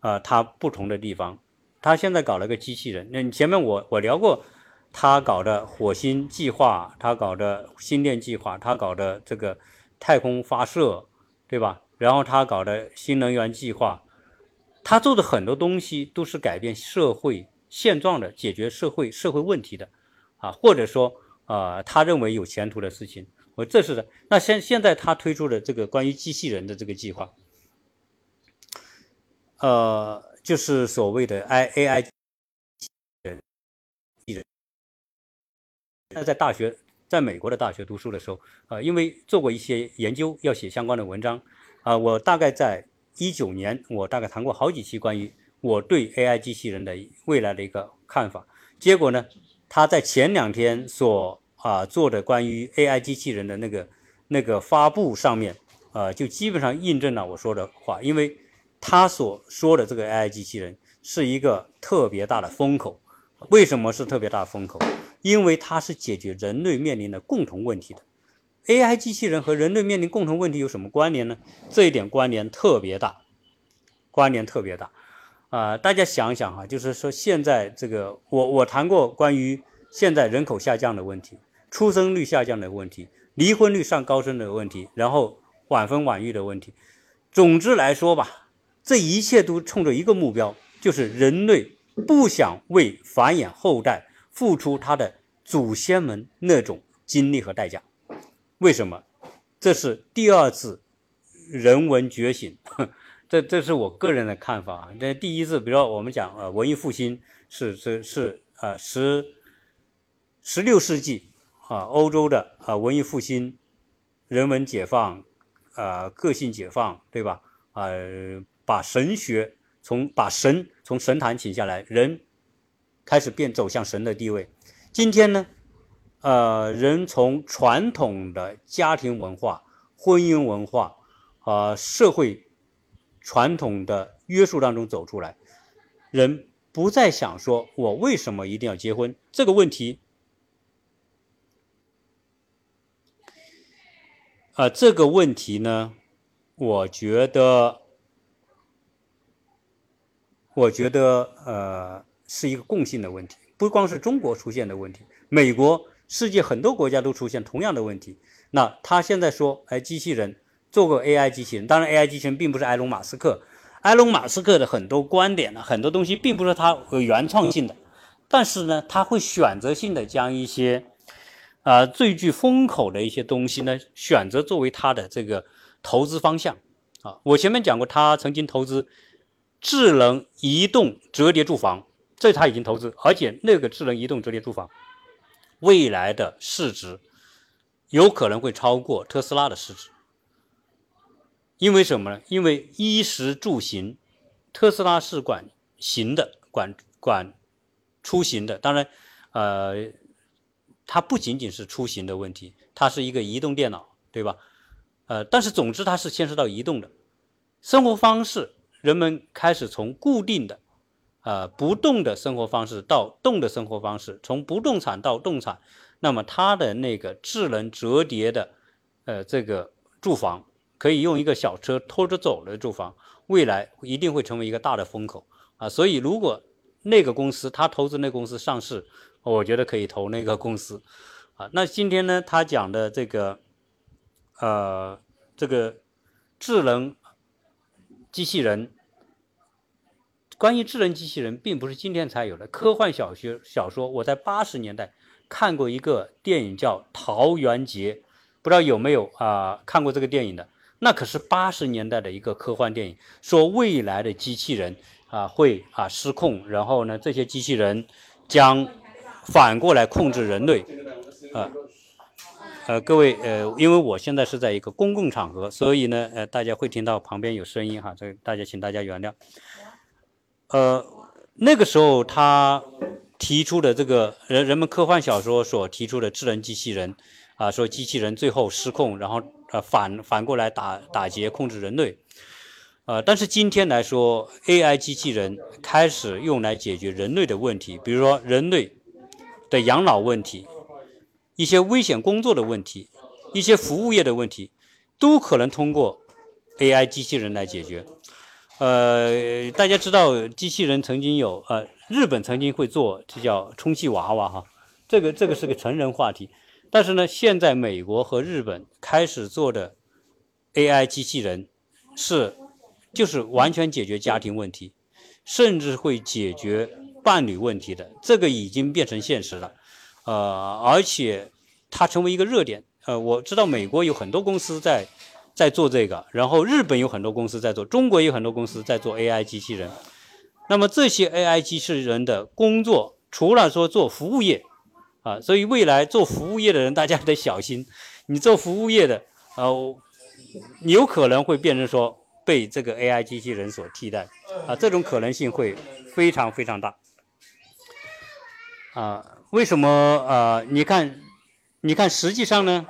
S1: 啊，他不同的地方。他现在搞了个机器人，那前面我我聊过，他搞的火星计划，他搞的星链计划，他搞的这个太空发射，对吧？然后他搞的新能源计划。他做的很多东西都是改变社会现状的、解决社会社会问题的，啊，或者说，呃，他认为有前途的事情，我这是的。那现现在他推出的这个关于机器人的这个计划，呃，就是所谓的 I A I 人，人。那在大学，在美国的大学读书的时候，呃，因为做过一些研究，要写相关的文章，啊，我大概在。一九年，我大概谈过好几期关于我对 AI 机器人的未来的一个看法。结果呢，他在前两天所啊做的关于 AI 机器人的那个那个发布上面，呃，就基本上印证了我说的话。因为他所说的这个 AI 机器人是一个特别大的风口。为什么是特别大的风口？因为它是解决人类面临的共同问题的。AI 机器人和人类面临共同问题有什么关联呢？这一点关联特别大，关联特别大啊！大家想想哈，就是说现在这个，我我谈过关于现在人口下降的问题，出生率下降的问题，离婚率上高升的问题，然后晚婚晚育的问题。总之来说吧，这一切都冲着一个目标，就是人类不想为繁衍后代付出他的祖先们那种精力和代价。为什么？这是第二次人文觉醒，[LAUGHS] 这这是我个人的看法啊。这第一次，比如说我们讲呃文艺复兴是是是呃十十六世纪。啊，欧洲的啊文艺复兴，人文解放，啊个性解放，对吧？啊，把神学从把神从神坛请下来，人开始变走向神的地位。今天呢，呃，人从传统的家庭文化、婚姻文化啊社会传统的约束当中走出来，人不再想说我为什么一定要结婚这个问题。啊，这个问题呢，我觉得，我觉得呃是一个共性的问题，不光是中国出现的问题，美国、世界很多国家都出现同样的问题。那他现在说，哎，机器人做过 AI 机器人，当然 AI 机器人并不是埃隆·马斯克，埃隆·马斯克的很多观点呢，很多东西并不是他有原创性的，但是呢，他会选择性的将一些。啊，最具风口的一些东西呢，选择作为他的这个投资方向。啊，我前面讲过，他曾经投资智能移动折叠住房，这他已经投资，而且那个智能移动折叠住房未来的市值有可能会超过特斯拉的市值。因为什么呢？因为衣食住行，特斯拉是管行的，管管出行的，当然，呃。它不仅仅是出行的问题，它是一个移动电脑，对吧？呃，但是总之它是牵涉到移动的生活方式，人们开始从固定的、呃不动的生活方式到动的生活方式，从不动产到动产。那么它的那个智能折叠的，呃，这个住房可以用一个小车拖着走的住房，未来一定会成为一个大的风口啊！所以如果那个公司他投资那公司上市。我觉得可以投那个公司，啊，那今天呢，他讲的这个，呃，这个智能机器人，关于智能机器人，并不是今天才有的。科幻小学小说，我在八十年代看过一个电影叫《桃源结》，不知道有没有啊看过这个电影的？那可是八十年代的一个科幻电影，说未来的机器人啊会啊失控，然后呢，这些机器人将反过来控制人类，啊，呃，各位，呃，因为我现在是在一个公共场合，所以呢，呃，大家会听到旁边有声音哈，这个大家请大家原谅。呃，那个时候他提出的这个人人们科幻小说所提出的智能机器人，啊，说机器人最后失控，然后呃反反过来打打劫控制人类，呃，但是今天来说，AI 机器人开始用来解决人类的问题，比如说人类。的养老问题，一些危险工作的问题，一些服务业的问题，都可能通过 AI 机器人来解决。呃，大家知道，机器人曾经有，呃，日本曾经会做，这叫充气娃娃哈，这个这个是个成人话题。但是呢，现在美国和日本开始做的 AI 机器人，是就是完全解决家庭问题，甚至会解决。伴侣问题的这个已经变成现实了，呃，而且它成为一个热点。呃，我知道美国有很多公司在在做这个，然后日本有很多公司在做，中国有很多公司在做 AI 机器人。那么这些 AI 机器人的工作，除了说做服务业，啊，所以未来做服务业的人大家得小心，你做服务业的，呃，有可能会变成说被这个 AI 机器人所替代，啊，这种可能性会非常非常大。啊，为什么啊？你看，你看，实际上呢，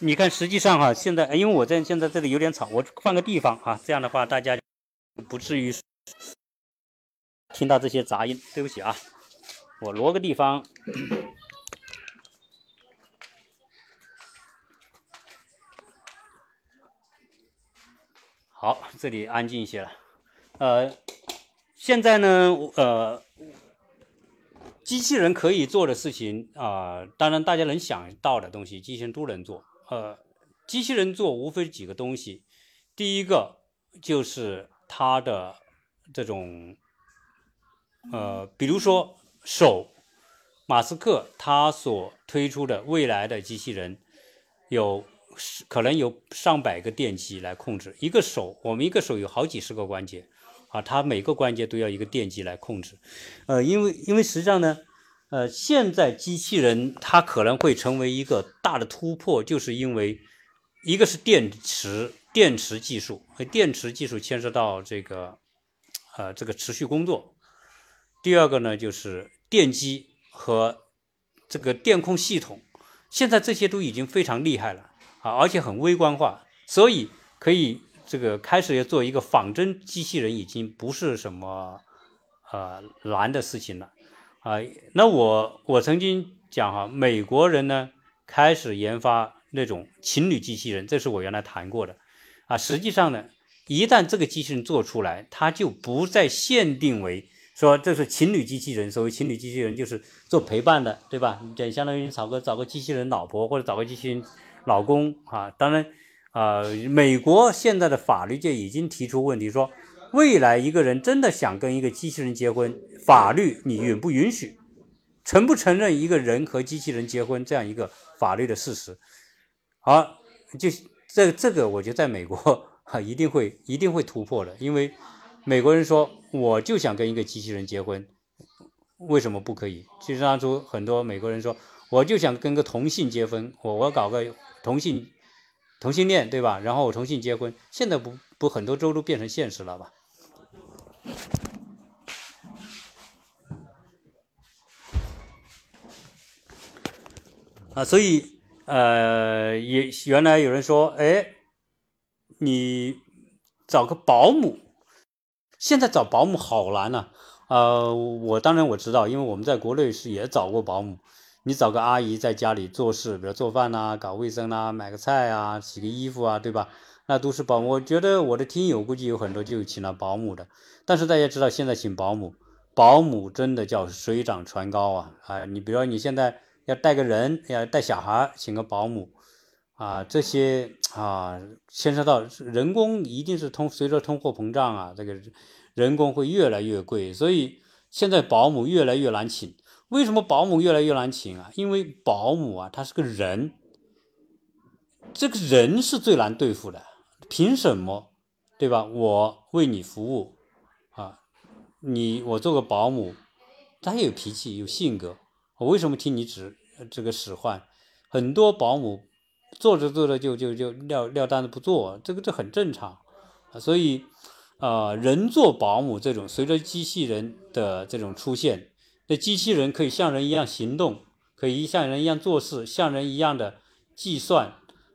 S1: 你看，实际上哈，现在因为我在现在这里有点吵，我换个地方啊，这样的话大家不至于听到这些杂音。对不起啊，我挪个地方。好，这里安静一些了。呃，现在呢，呃。机器人可以做的事情啊，当然大家能想到的东西，机器人都能做。呃，机器人做无非几个东西，第一个就是它的这种，呃，比如说手，马斯克他所推出的未来的机器人，有可能有上百个电机来控制一个手，我们一个手有好几十个关节。啊，它每个关节都要一个电机来控制，呃，因为因为实际上呢，呃，现在机器人它可能会成为一个大的突破，就是因为一个是电池电池技术和，电池技术牵涉到这个呃这个持续工作，第二个呢就是电机和这个电控系统，现在这些都已经非常厉害了啊，而且很微观化，所以可以。这个开始要做一个仿真机器人，已经不是什么呃难的事情了啊。那我我曾经讲哈，美国人呢开始研发那种情侣机器人，这是我原来谈过的啊。实际上呢，一旦这个机器人做出来，它就不再限定为说这是情侣机器人。所谓情侣机器人，就是做陪伴的，对吧？你相当于找个找个机器人老婆或者找个机器人老公啊。当然。啊，美国现在的法律界已经提出问题，说未来一个人真的想跟一个机器人结婚，法律你允不允许，承不承认一个人和机器人结婚这样一个法律的事实？好，就这这个，我觉得在美国啊，一定会一定会突破的，因为美国人说我就想跟一个机器人结婚，为什么不可以？其实当初很多美国人说，我就想跟个同性结婚，我我搞个同性。同性恋对吧？然后我同性结婚，现在不不很多州都变成现实了吧？啊，所以呃，也原来有人说，哎，你找个保姆，现在找保姆好难呐。呃，我当然我知道，因为我们在国内是也找过保姆。你找个阿姨在家里做事，比如做饭呐、搞卫生呐、买个菜啊、洗个衣服啊，对吧？那都是保姆。我觉得我的听友估计有很多就请了保姆的。但是大家知道，现在请保姆，保姆真的叫水涨船高啊！啊，你比如说你现在要带个人，要带小孩，请个保姆啊，这些啊牵涉到人工，一定是通随着通货膨胀啊，这个人工会越来越贵，所以现在保姆越来越难请。为什么保姆越来越难请啊？因为保姆啊，他是个人，这个人是最难对付的。凭什么，对吧？我为你服务啊，你我做个保姆，他有脾气有性格，我为什么听你指这个使唤？很多保姆做着做着就就就撂撂单子不做，这个这很正常。所以啊，人做保姆这种，随着机器人的这种出现。这机器人可以像人一样行动，可以像人一样做事，像人一样的计算，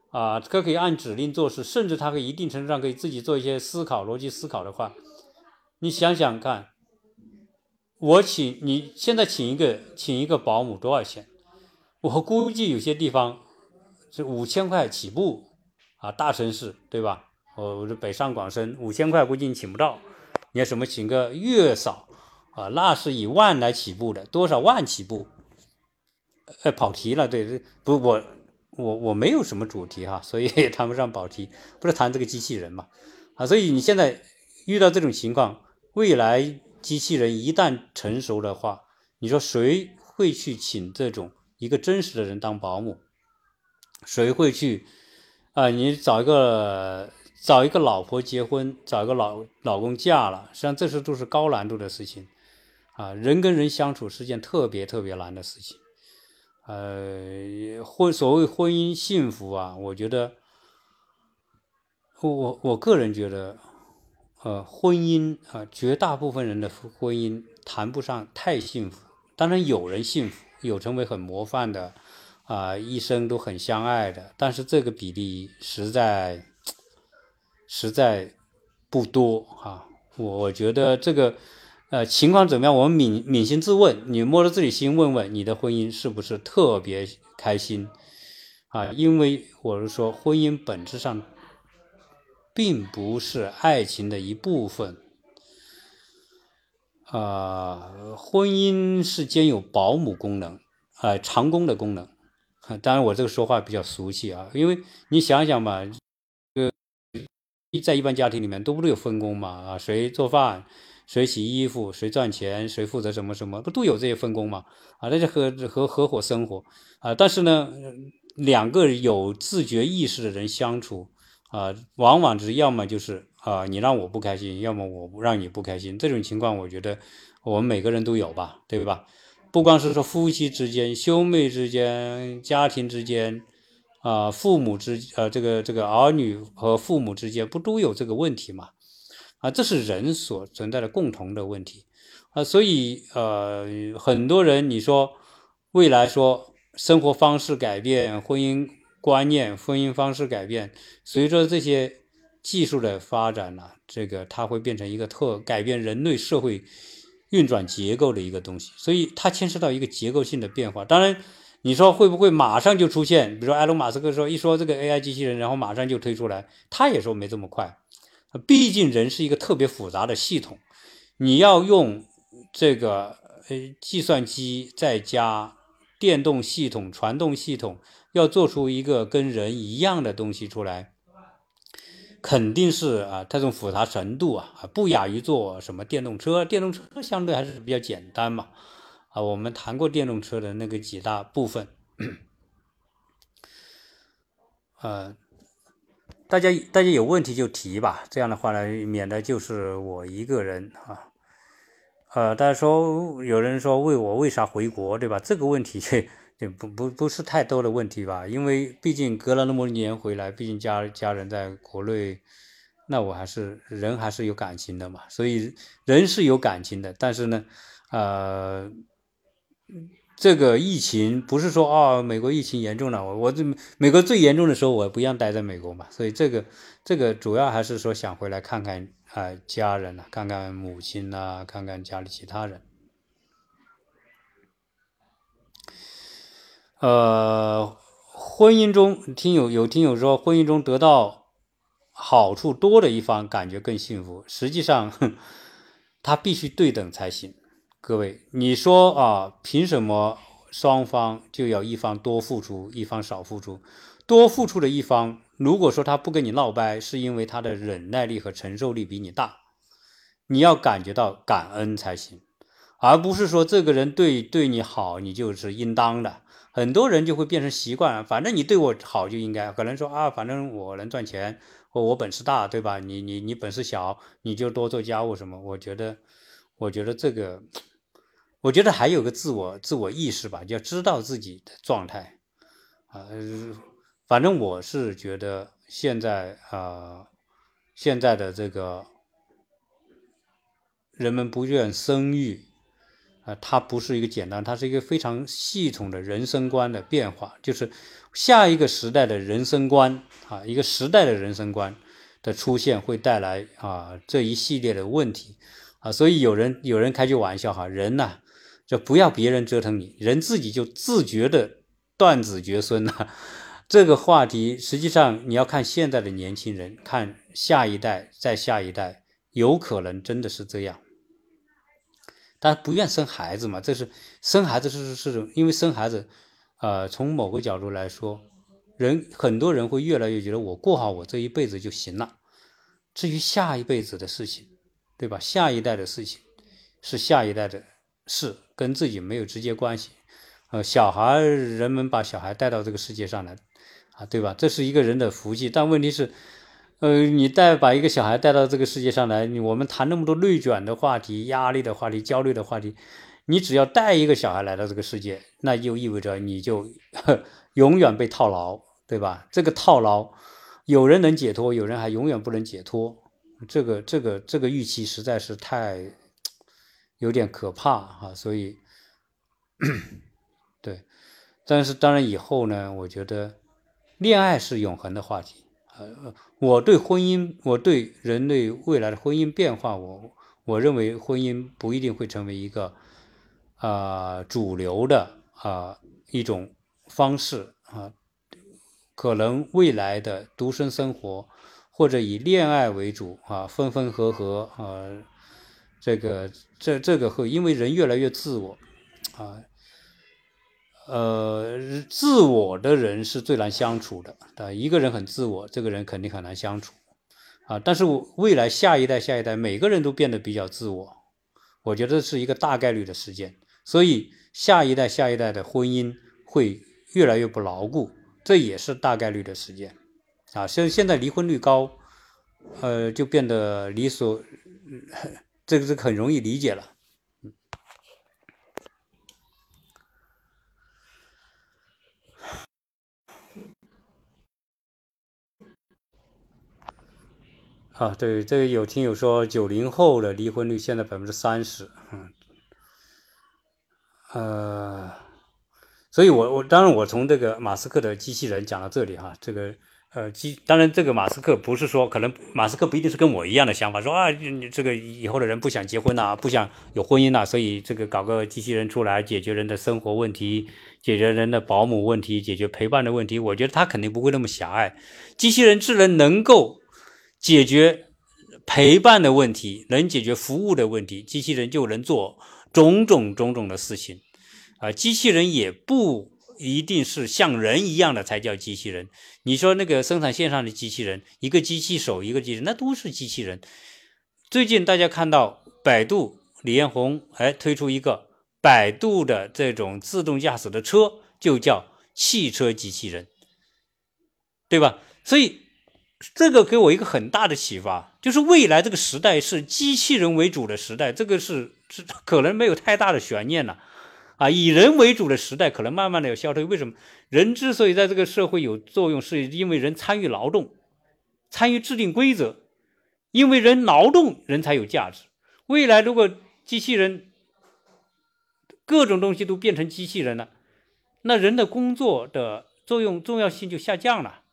S1: 啊，它可以按指令做事，甚至它可以一定程度上可以自己做一些思考、逻辑思考的话，你想想看，我请你现在请一个请一个保姆多少钱？我估计有些地方是五千块起步，啊，大城市对吧？我我是北上广深，五千块估计你请不到，你要什么请个月嫂？啊，那是以万来起步的，多少万起步？呃，跑题了，对，不，我我我没有什么主题哈，所以也谈不上跑题，不是谈这个机器人嘛？啊，所以你现在遇到这种情况，未来机器人一旦成熟的话，你说谁会去请这种一个真实的人当保姆？谁会去啊？你找一个找一个老婆结婚，找一个老老公嫁了，实际上这些都是高难度的事情。啊，人跟人相处是件特别特别难的事情，呃，婚所谓婚姻幸福啊，我觉得，我我个人觉得，呃，婚姻啊，绝大部分人的婚姻谈不上太幸福。当然有人幸福，有成为很模范的，啊，一生都很相爱的，但是这个比例实在实在不多啊。我觉得这个。呃，情况怎么样？我们扪扪心自问，你摸着自己心问问，你的婚姻是不是特别开心啊？因为我是说，婚姻本质上并不是爱情的一部分啊，婚姻是兼有保姆功能，啊，长工的功能。当然，我这个说话比较俗气啊，因为你想想嘛，呃，在一般家庭里面都不都有分工嘛？啊，谁做饭，谁洗衣服，谁赚钱，谁负责什么什么，不都有这些分工嘛？啊，那就合合合伙生活啊。但是呢，两个有自觉意识的人相处啊，往往是要么就是啊，你让我不开心，要么我让你不开心。这种情况，我觉得我们每个人都有吧，对吧？不光是说夫妻之间、兄妹之间、家庭之间，啊，父母之呃，这个这个儿女和父母之间，不都有这个问题吗？啊，这是人所存在的共同的问题啊，所以呃，很多人你说未来说生活方式改变、婚姻观念、婚姻方式改变，随着这些技术的发展呢，这个它会变成一个特改变人类社会。运转结构的一个东西，所以它牵涉到一个结构性的变化。当然，你说会不会马上就出现？比如说埃隆·马斯克说一说这个 AI 机器人，然后马上就推出来，他也说没这么快。毕竟人是一个特别复杂的系统，你要用这个呃计算机再加电动系统、传动系统，要做出一个跟人一样的东西出来。肯定是啊，它这种复杂程度啊，不亚于做什么电动车。电动车相对还是比较简单嘛，啊，我们谈过电动车的那个几大部分，[COUGHS] 呃，大家大家有问题就提吧，这样的话呢，免得就是我一个人啊，呃，大家说有人说问我为啥回国，对吧？这个问题。[LAUGHS] 也不不不是太多的问题吧，因为毕竟隔了那么多年回来，毕竟家家人在国内，那我还是人还是有感情的嘛，所以人是有感情的。但是呢，呃，这个疫情不是说啊，美国疫情严重了，我我这美国最严重的时候，我不让待在美国嘛，所以这个这个主要还是说想回来看看啊家人呐，看看母亲呐，看看家里其他人。呃，婚姻中听友有听友说，婚姻中得到好处多的一方感觉更幸福。实际上，[LAUGHS] 他必须对等才行。各位，你说啊，凭什么双方就要一方多付出，一方少付出？多付出的一方，如果说他不跟你闹掰，是因为他的忍耐力和承受力比你大，你要感觉到感恩才行，而不是说这个人对对你好，你就是应当的。很多人就会变成习惯，反正你对我好就应该，可能说啊，反正我能赚钱，或我本事大，对吧？你你你本事小，你就多做家务什么？我觉得，我觉得这个，我觉得还有个自我自我意识吧，要知道自己的状态啊。反正我是觉得现在啊，现在的这个人们不愿生育。啊，它不是一个简单，它是一个非常系统的人生观的变化，就是下一个时代的人生观啊，一个时代的人生观的出现会带来啊这一系列的问题啊，所以有人有人开句玩笑哈，人呐就不要别人折腾你，人自己就自觉的断子绝孙呐。这个话题实际上你要看现在的年轻人，看下一代再下一代，有可能真的是这样。他不愿生孩子嘛？这是生孩子是是种，因为生孩子，呃，从某个角度来说，人很多人会越来越觉得我过好我这一辈子就行了。至于下一辈子的事情，对吧？下一代的事情是下一代的事，跟自己没有直接关系。呃，小孩，人们把小孩带到这个世界上来，啊，对吧？这是一个人的福气，但问题是。呃，你带把一个小孩带到这个世界上来，我们谈那么多内卷的话题、压力的话题、焦虑的话题，你只要带一个小孩来到这个世界，那就意味着你就 [LAUGHS] 永远被套牢，对吧？这个套牢，有人能解脱，有人还永远不能解脱。这个、这个、这个预期实在是太有点可怕啊！所以，对，但是当然以后呢，我觉得恋爱是永恒的话题。呃，我对婚姻，我对人类未来的婚姻变化，我我认为婚姻不一定会成为一个啊主流的啊一种方式啊，可能未来的独身生活或者以恋爱为主啊，分分合合啊，这个这这个会因为人越来越自我啊，呃，自我的人是最难相处的啊。一个人很自我，这个人肯定很难相处啊。但是未来下一代下一代每个人都变得比较自我，我觉得是一个大概率的事件。所以下一代下一代的婚姻会越来越不牢固，这也是大概率的事件啊。现现在离婚率高，呃，就变得理所，这个是很容易理解了。啊，对，这个有听友说九零后的离婚率现在百分之三十，嗯，呃，所以我我当然我从这个马斯克的机器人讲到这里哈，这个呃机当然这个马斯克不是说可能马斯克不一定是跟我一样的想法，说啊你这个以后的人不想结婚呐，不想有婚姻呐，所以这个搞个机器人出来解决人的生活问题，解决人的保姆问题，解决陪伴的问题，我觉得他肯定不会那么狭隘，机器人智能能够。解决陪伴的问题，能解决服务的问题，机器人就能做种种种种的事情。啊，机器人也不一定是像人一样的才叫机器人。你说那个生产线上的机器人，一个机器手，一个机器人，那都是机器人。最近大家看到百度李彦宏哎推出一个百度的这种自动驾驶的车，就叫汽车机器人，对吧？所以。这个给我一个很大的启发，就是未来这个时代是机器人为主的时代，这个是是可能没有太大的悬念了，啊以人为主的时代可能慢慢的要消退。为什么？人之所以在这个社会有作用，是因为人参与劳动，参与制定规则，因为人劳动，人才有价值。未来如果机器人各种东西都变成机器人了，那人的工作的作用重要性就下降了。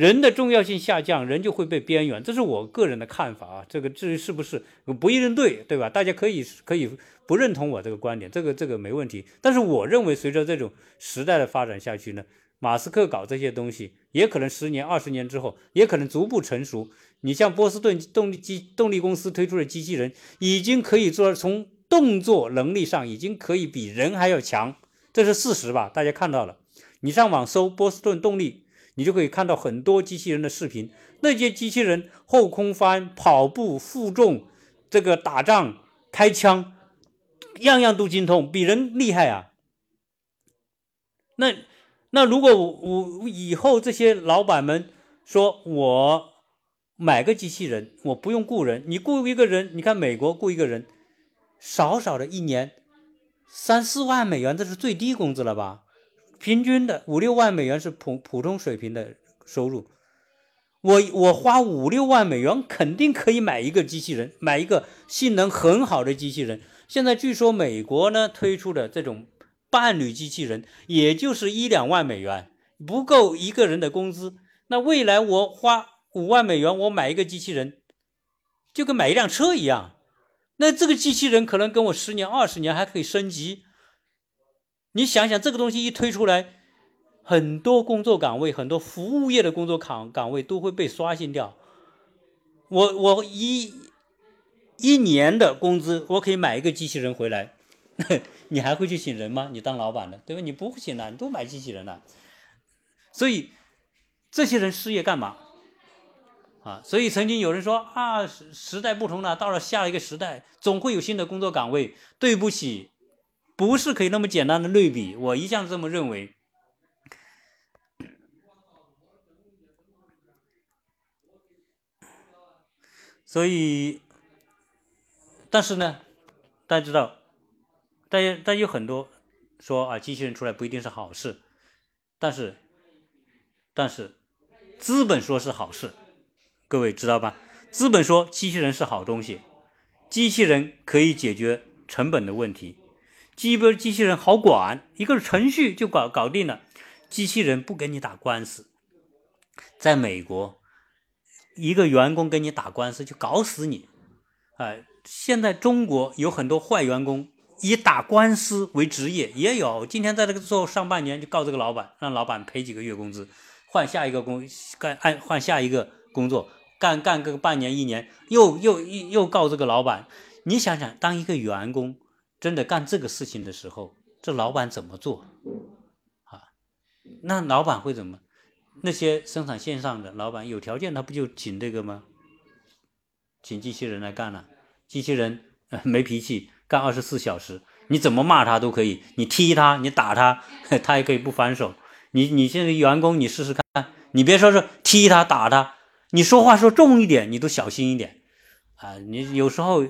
S1: 人的重要性下降，人就会被边缘，这是我个人的看法啊。这个至于是不是不一定对，对吧？大家可以可以不认同我这个观点，这个这个没问题。但是我认为，随着这种时代的发展下去呢，马斯克搞这些东西，也可能十年、二十年之后，也可能逐步成熟。你像波士顿动力机动力公司推出的机器人，已经可以做从动作能力上，已经可以比人还要强，这是事实吧？大家看到了，你上网搜波士顿动力。你就可以看到很多机器人的视频，那些机器人后空翻、跑步、负重、这个打仗、开枪，样样都精通，比人厉害啊。那那如果我我以后这些老板们说，我买个机器人，我不用雇人，你雇一个人，你看美国雇一个人，少少的一年三四万美元，这是最低工资了吧？平均的五六万美元是普普通水平的收入，我我花五六万美元肯定可以买一个机器人，买一个性能很好的机器人。现在据说美国呢推出的这种伴侣机器人，也就是一两万美元，不够一个人的工资。那未来我花五万美元，我买一个机器人，就跟买一辆车一样。那这个机器人可能跟我十年二十年还可以升级。你想想，这个东西一推出来，很多工作岗位，很多服务业的工作岗岗位都会被刷新掉。我我一一年的工资，我可以买一个机器人回来，[LAUGHS] 你还会去请人吗？你当老板的，对吧？你不会请的，你都买机器人了。所以这些人失业干嘛？啊，所以曾经有人说啊，时时代不同了，到了下一个时代，总会有新的工作岗位。对不起。不是可以那么简单的类比，我一向这么认为。所以，但是呢，大家知道，大家大家有很多说啊，机器人出来不一定是好事，但是，但是，资本说是好事，各位知道吧？资本说机器人是好东西，机器人可以解决成本的问题。基本机器人好管，一个程序就搞搞定了。机器人不跟你打官司，在美国，一个员工跟你打官司就搞死你。哎，现在中国有很多坏员工以打官司为职业，也有今天在这个做上半年就告这个老板，让老板赔几个月工资，换下一个工干按换下一个工作干干个半年一年，又又又又告这个老板。你想想，当一个员工真的干这个事情的时候，这老板怎么做？啊，那老板会怎么？那些生产线上的老板有条件，他不就请这个吗？请机器人来干了，机器人 [LAUGHS] 没脾气，干二十四小时，你怎么骂他都可以，你踢他，你打他，[LAUGHS] 他也可以不还手。你你现在员工，你试试看，你别说是踢他打他，你说话说重一点，你都小心一点啊！你有时候，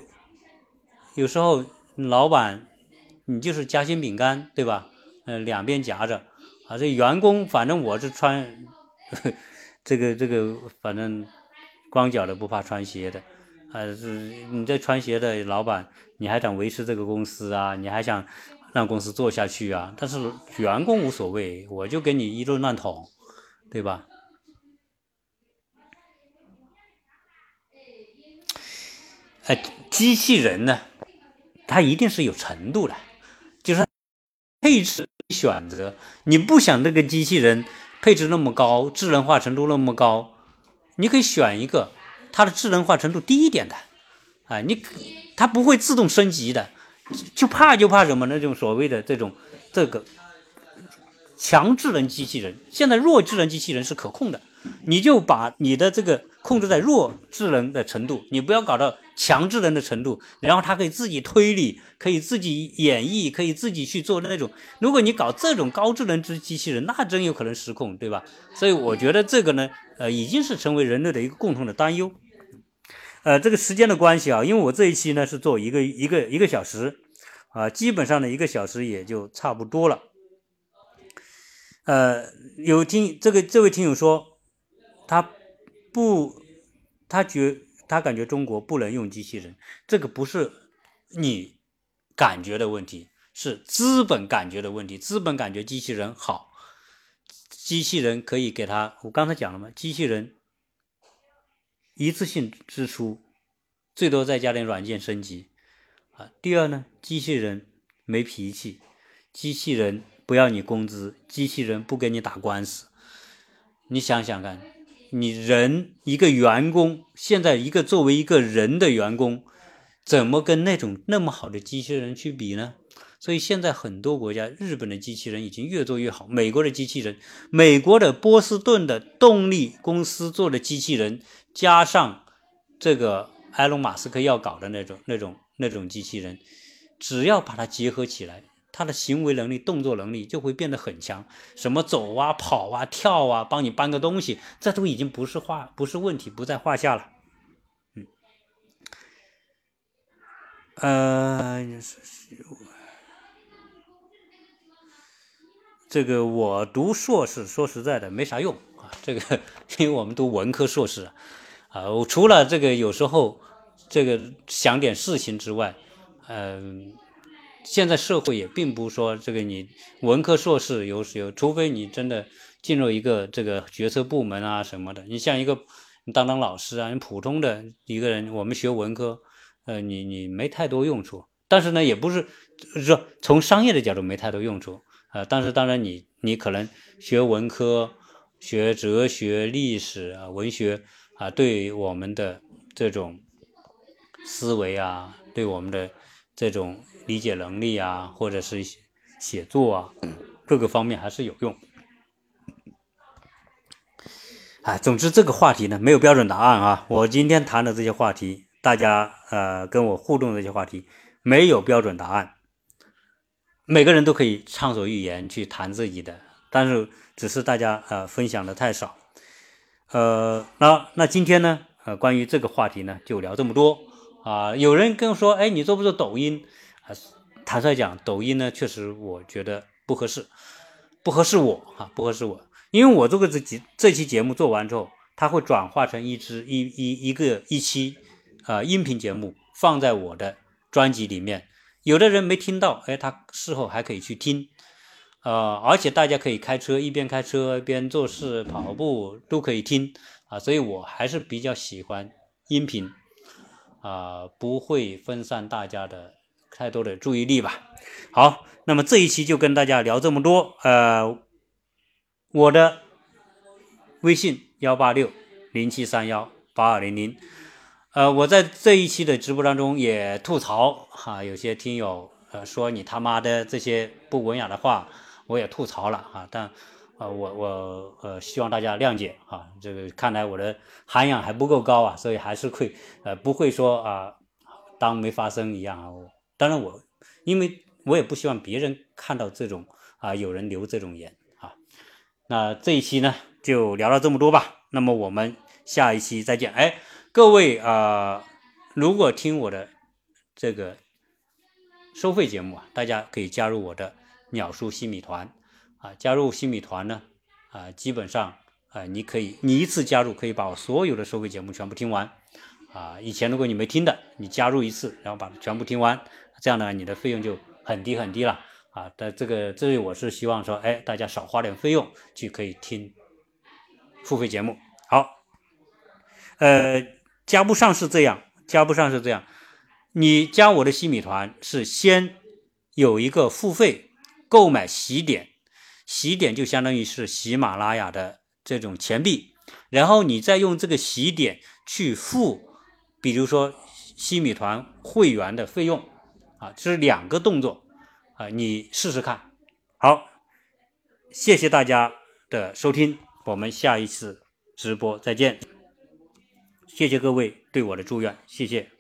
S1: 有时候老板，你就是夹心饼干，对吧？呃，两边夹着啊。这员工，反正我是穿 [LAUGHS] 这个这个，反正光脚的不怕穿鞋的。啊，是你这穿鞋的老板，你还想维持这个公司啊？你还想让公司做下去啊？但是员工无所谓，我就给你一顿乱捅，对吧？哎，机器人呢，它一定是有程度的，就是配置选择，你不想这个机器人配置那么高，智能化程度那么高，你可以选一个。它的智能化程度低一点的，啊，你它不会自动升级的，就怕就怕什么那种所谓的这种这个强智能机器人。现在弱智能机器人是可控的，你就把你的这个控制在弱智能的程度，你不要搞到强智能的程度，然后他可以自己推理，可以自己演绎，可以自己去做的那种。如果你搞这种高智能之机器人，那真有可能失控，对吧？所以我觉得这个呢。呃，已经是成为人类的一个共同的担忧。呃，这个时间的关系啊，因为我这一期呢是做一个一个一个小时，啊，基本上呢一个小时也就差不多了。呃，有听这个这位听友说，他不，他觉他感觉中国不能用机器人，这个不是你感觉的问题，是资本感觉的问题，资本感觉机器人好。机器人可以给他，我刚才讲了嘛，机器人一次性支出，最多再加点软件升级啊。第二呢，机器人没脾气，机器人不要你工资，机器人不给你打官司。你想想看，你人一个员工，现在一个作为一个人的员工，怎么跟那种那么好的机器人去比呢？所以现在很多国家，日本的机器人已经越做越好。美国的机器人，美国的波士顿的动力公司做的机器人，加上这个埃隆·马斯克要搞的那种、那种、那种机器人，只要把它结合起来，他的行为能力、动作能力就会变得很强。什么走啊、跑啊、跳啊，帮你搬个东西，这都已经不是话，不是问题，不在话下了。嗯，呃。这个我读硕士，说实在的没啥用啊。这个因为我们读文科硕士啊，我除了这个有时候这个想点事情之外，嗯，现在社会也并不说这个你文科硕士有有，除非你真的进入一个这个决策部门啊什么的。你像一个你当当老师啊，你普通的一个人，我们学文科，呃，你你没太多用处。但是呢，也不是说从商业的角度没太多用处。啊，但是当然，你你可能学文科、学哲学、历史啊、文学啊，对我们的这种思维啊，对我们的这种理解能力啊，或者是写作啊，各个方面还是有用。啊，总之这个话题呢，没有标准答案啊。我今天谈的这些话题，大家呃跟我互动这些话题，没有标准答案。每个人都可以畅所欲言去谈自己的，但是只是大家呃分享的太少，呃，那那今天呢，呃，关于这个话题呢，就聊这么多啊。有人跟我说，哎，你做不做抖音？啊，坦率讲，抖音呢，确实我觉得不合适，不合适我啊，不合适我，因为我这个这几这期节目做完之后，它会转化成一支一一一个一期啊音频节目，放在我的专辑里面。有的人没听到，哎，他事后还可以去听，呃，而且大家可以开车一边开车一边做事、跑步都可以听。啊，所以我还是比较喜欢音频，啊，不会分散大家的太多的注意力吧。好，那么这一期就跟大家聊这么多，呃，我的微信幺八六零七三幺八二零零。呃，我在这一期的直播当中也吐槽哈，有些听友呃说你他妈的这些不文雅的话，我也吐槽了啊，但啊我我呃希望大家谅解啊，这个看来我的涵养还不够高啊，所以还是会呃不会说啊当没发生一样啊。当然我因为我也不希望别人看到这种啊有人留这种言啊。那这一期呢就聊到这么多吧，那么我们下一期再见，哎。各位啊，如果听我的这个收费节目啊，大家可以加入我的鸟叔新米团啊。加入新米团呢啊，基本上啊，你可以你一次加入可以把我所有的收费节目全部听完啊。以前如果你没听的，你加入一次，然后把它全部听完，这样呢，你的费用就很低很低了啊。但这个这里我是希望说，哎，大家少花点费用去可以听付费节目。好，呃。加不上是这样，加不上是这样。你加我的西米团是先有一个付费购买喜点，喜点就相当于是喜马拉雅的这种钱币，然后你再用这个喜点去付，比如说西米团会员的费用啊，这是两个动作啊，你试试看。好，谢谢大家的收听，我们下一次直播再见。谢谢各位对我的祝愿，谢谢。